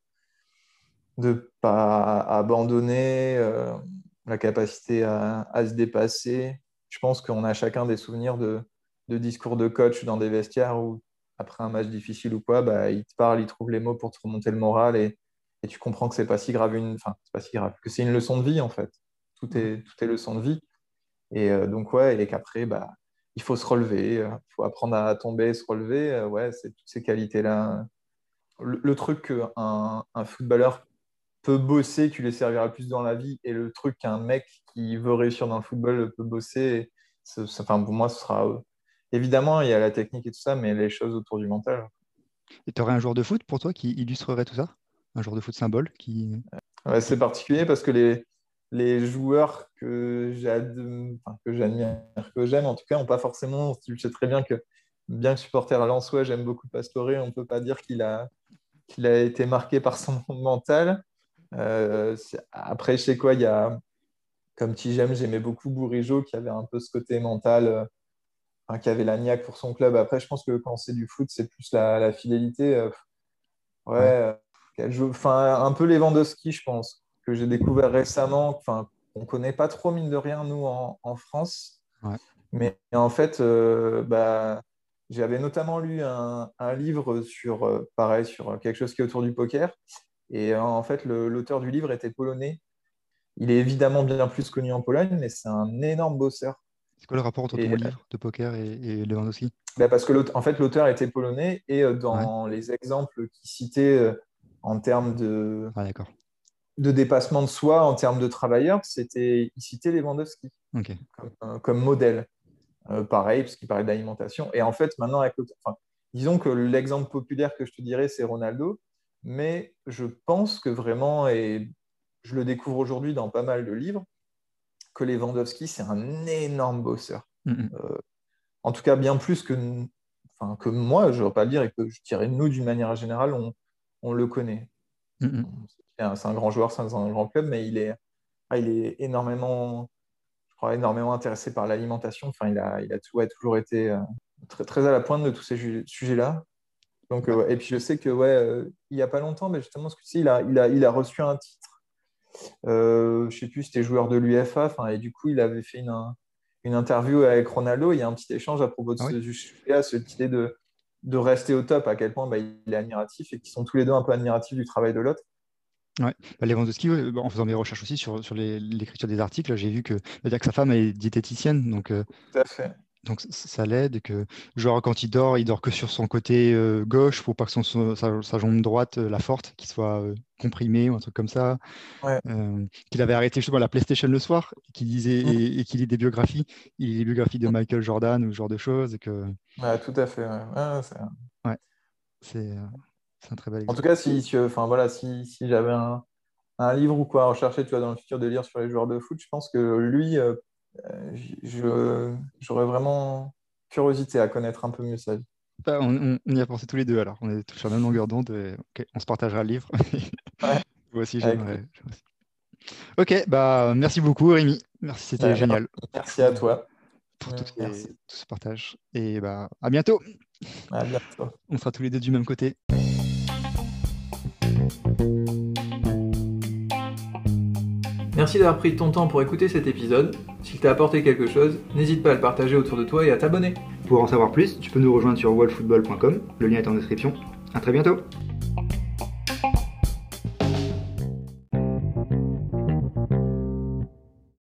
ne pas abandonner, euh, la capacité à, se dépasser. Je pense qu'on a chacun des souvenirs de, discours de coach dans des vestiaires où, après un match difficile ou quoi, bah, il te parle, il trouve les mots pour te remonter le moral et, tu comprends que c'est pas si grave, une... enfin, c'est pas si grave, que c'est une leçon de vie en fait. Tout est, tout est leçon de vie. Et euh, donc, ouais, et qu'après, bah, il faut se relever, il euh, faut apprendre à tomber et se relever. Euh, ouais, c'est toutes ces qualités-là. Le, truc qu'un un footballeur peut bosser, qui lui servira plus dans la vie, et le truc qu'un mec qui veut réussir dans le football peut bosser, enfin, pour moi, ce sera. Euh, évidemment, il y a la technique et tout ça, mais les choses autour du mental. Et tu aurais un joueur de foot pour toi qui illustrerait tout ça? Un joueur de foot symbole qui... c'est particulier parce que les, les joueurs que j'admire, que j'aime, en tout cas, n'ont pas forcément. Tu sais très bien que bien que supporter à Lensois, j'aime beaucoup Pastore. On ne peut pas dire qu'il a, qu'il a été marqué par son <laughs> mental. après, je sais quoi, il y a, comme j'aime, j'aimais beaucoup Bourigeau qui avait un peu ce côté mental, qui avait la niaque pour son club. Après, je pense que quand c'est du foot, c'est plus la, fidélité. ouais, enfin, un peu Lewandowski, je pense, que j'ai découvert récemment. Enfin, on ne connaît pas trop, mine de rien, nous, en, France. Mais en fait, euh, bah, j'avais notamment lu un, livre sur, euh, pareil, sur quelque chose qui est autour du poker. Et euh, en fait, l'auteur du livre était polonais. Il est évidemment bien plus connu en Pologne, mais c'est un énorme bosseur. C'est quoi le rapport entre ton livre de poker et, et Lewandowski? Bah Parce que en fait, l'auteur était polonais et dans les exemples qu'il citait en termes de, ah, de dépassement de soi, en termes de travailleurs, c'était il citait Lewandowski comme, comme, modèle. Euh, pareil, parce qu'il parlait d'alimentation. Et en fait, maintenant, avec enfin, disons que l'exemple populaire que je te dirais, c'est Ronaldo, mais je pense que vraiment, et je le découvre aujourd'hui dans pas mal de livres, que Lewandowski, c'est un énorme bosseur. Euh, en tout cas, bien plus que, enfin, que moi, je ne veux pas le dire, et que je dirais nous, d'une manière générale, on, on le connaît. Mm-hmm. C'est un grand joueur, c'est un grand club, mais il est, ah, il est énormément, je crois, énormément intéressé par l'alimentation. Enfin, il a, il a toujours été euh, très, très à la pointe de tous ces sujets-là. Donc, euh, et puis je sais que ouais, il n'y a pas longtemps, mais justement, ce que il a, il, a, il a reçu un titre. Je ne sais plus, c'était joueur de l'UFA. Et du coup, il avait fait une, une interview avec Ronaldo. Il y a un petit échange à propos de ah ce sujet-là, cette idée de de rester au top, à quel point bah, il est admiratif et qu'ils sont tous les deux un peu admiratifs du travail de l'autre. Ouais. Bah, Lewandowski, bah, en faisant mes recherches aussi sur, sur l'écriture des articles, j'ai vu que, que sa femme est diététicienne. Donc, euh, Tout à fait. Donc ça l'aide que genre quand il dort, il dort que sur son côté euh, gauche pour pas que son, sa, jambe droite, euh, la forte, qui soit euh, comprimée ou un truc comme ça. qu'il avait arrêté justement la PlayStation le soir, qu'il lisait mmh. et, qu'il lit des biographies, il lit des biographies de Michael Jordan ou ce genre de choses et que. Ouais, tout à fait. Ouais, c'est un très bel exemple. En tout cas, si, enfin voilà, si, si j'avais un, un, livre ou quoi à rechercher, tu vois, dans le futur de lire sur les joueurs de foot, je pense que lui euh, j'aurais vraiment curiosité à connaître un peu mieux sa vie. Bah, on, y a pensé tous les deux alors. On est sur la même longueur d'onde. on se partagera le livre. <laughs> ouais. Moi aussi, j'aimerais. Ok, bah merci beaucoup Rémi. Merci, c'était génial. Merci à toi pour tout, ce partage. Et bah à bientôt. À bientôt. On sera tous les deux du même côté. Merci d'avoir pris ton temps pour écouter cet épisode. S'il t'a apporté quelque chose, n'hésite pas à le partager autour de toi et à t'abonner. Pour en savoir plus, tu peux nous rejoindre sur wallfootball.com, le lien est en description. A très bientôt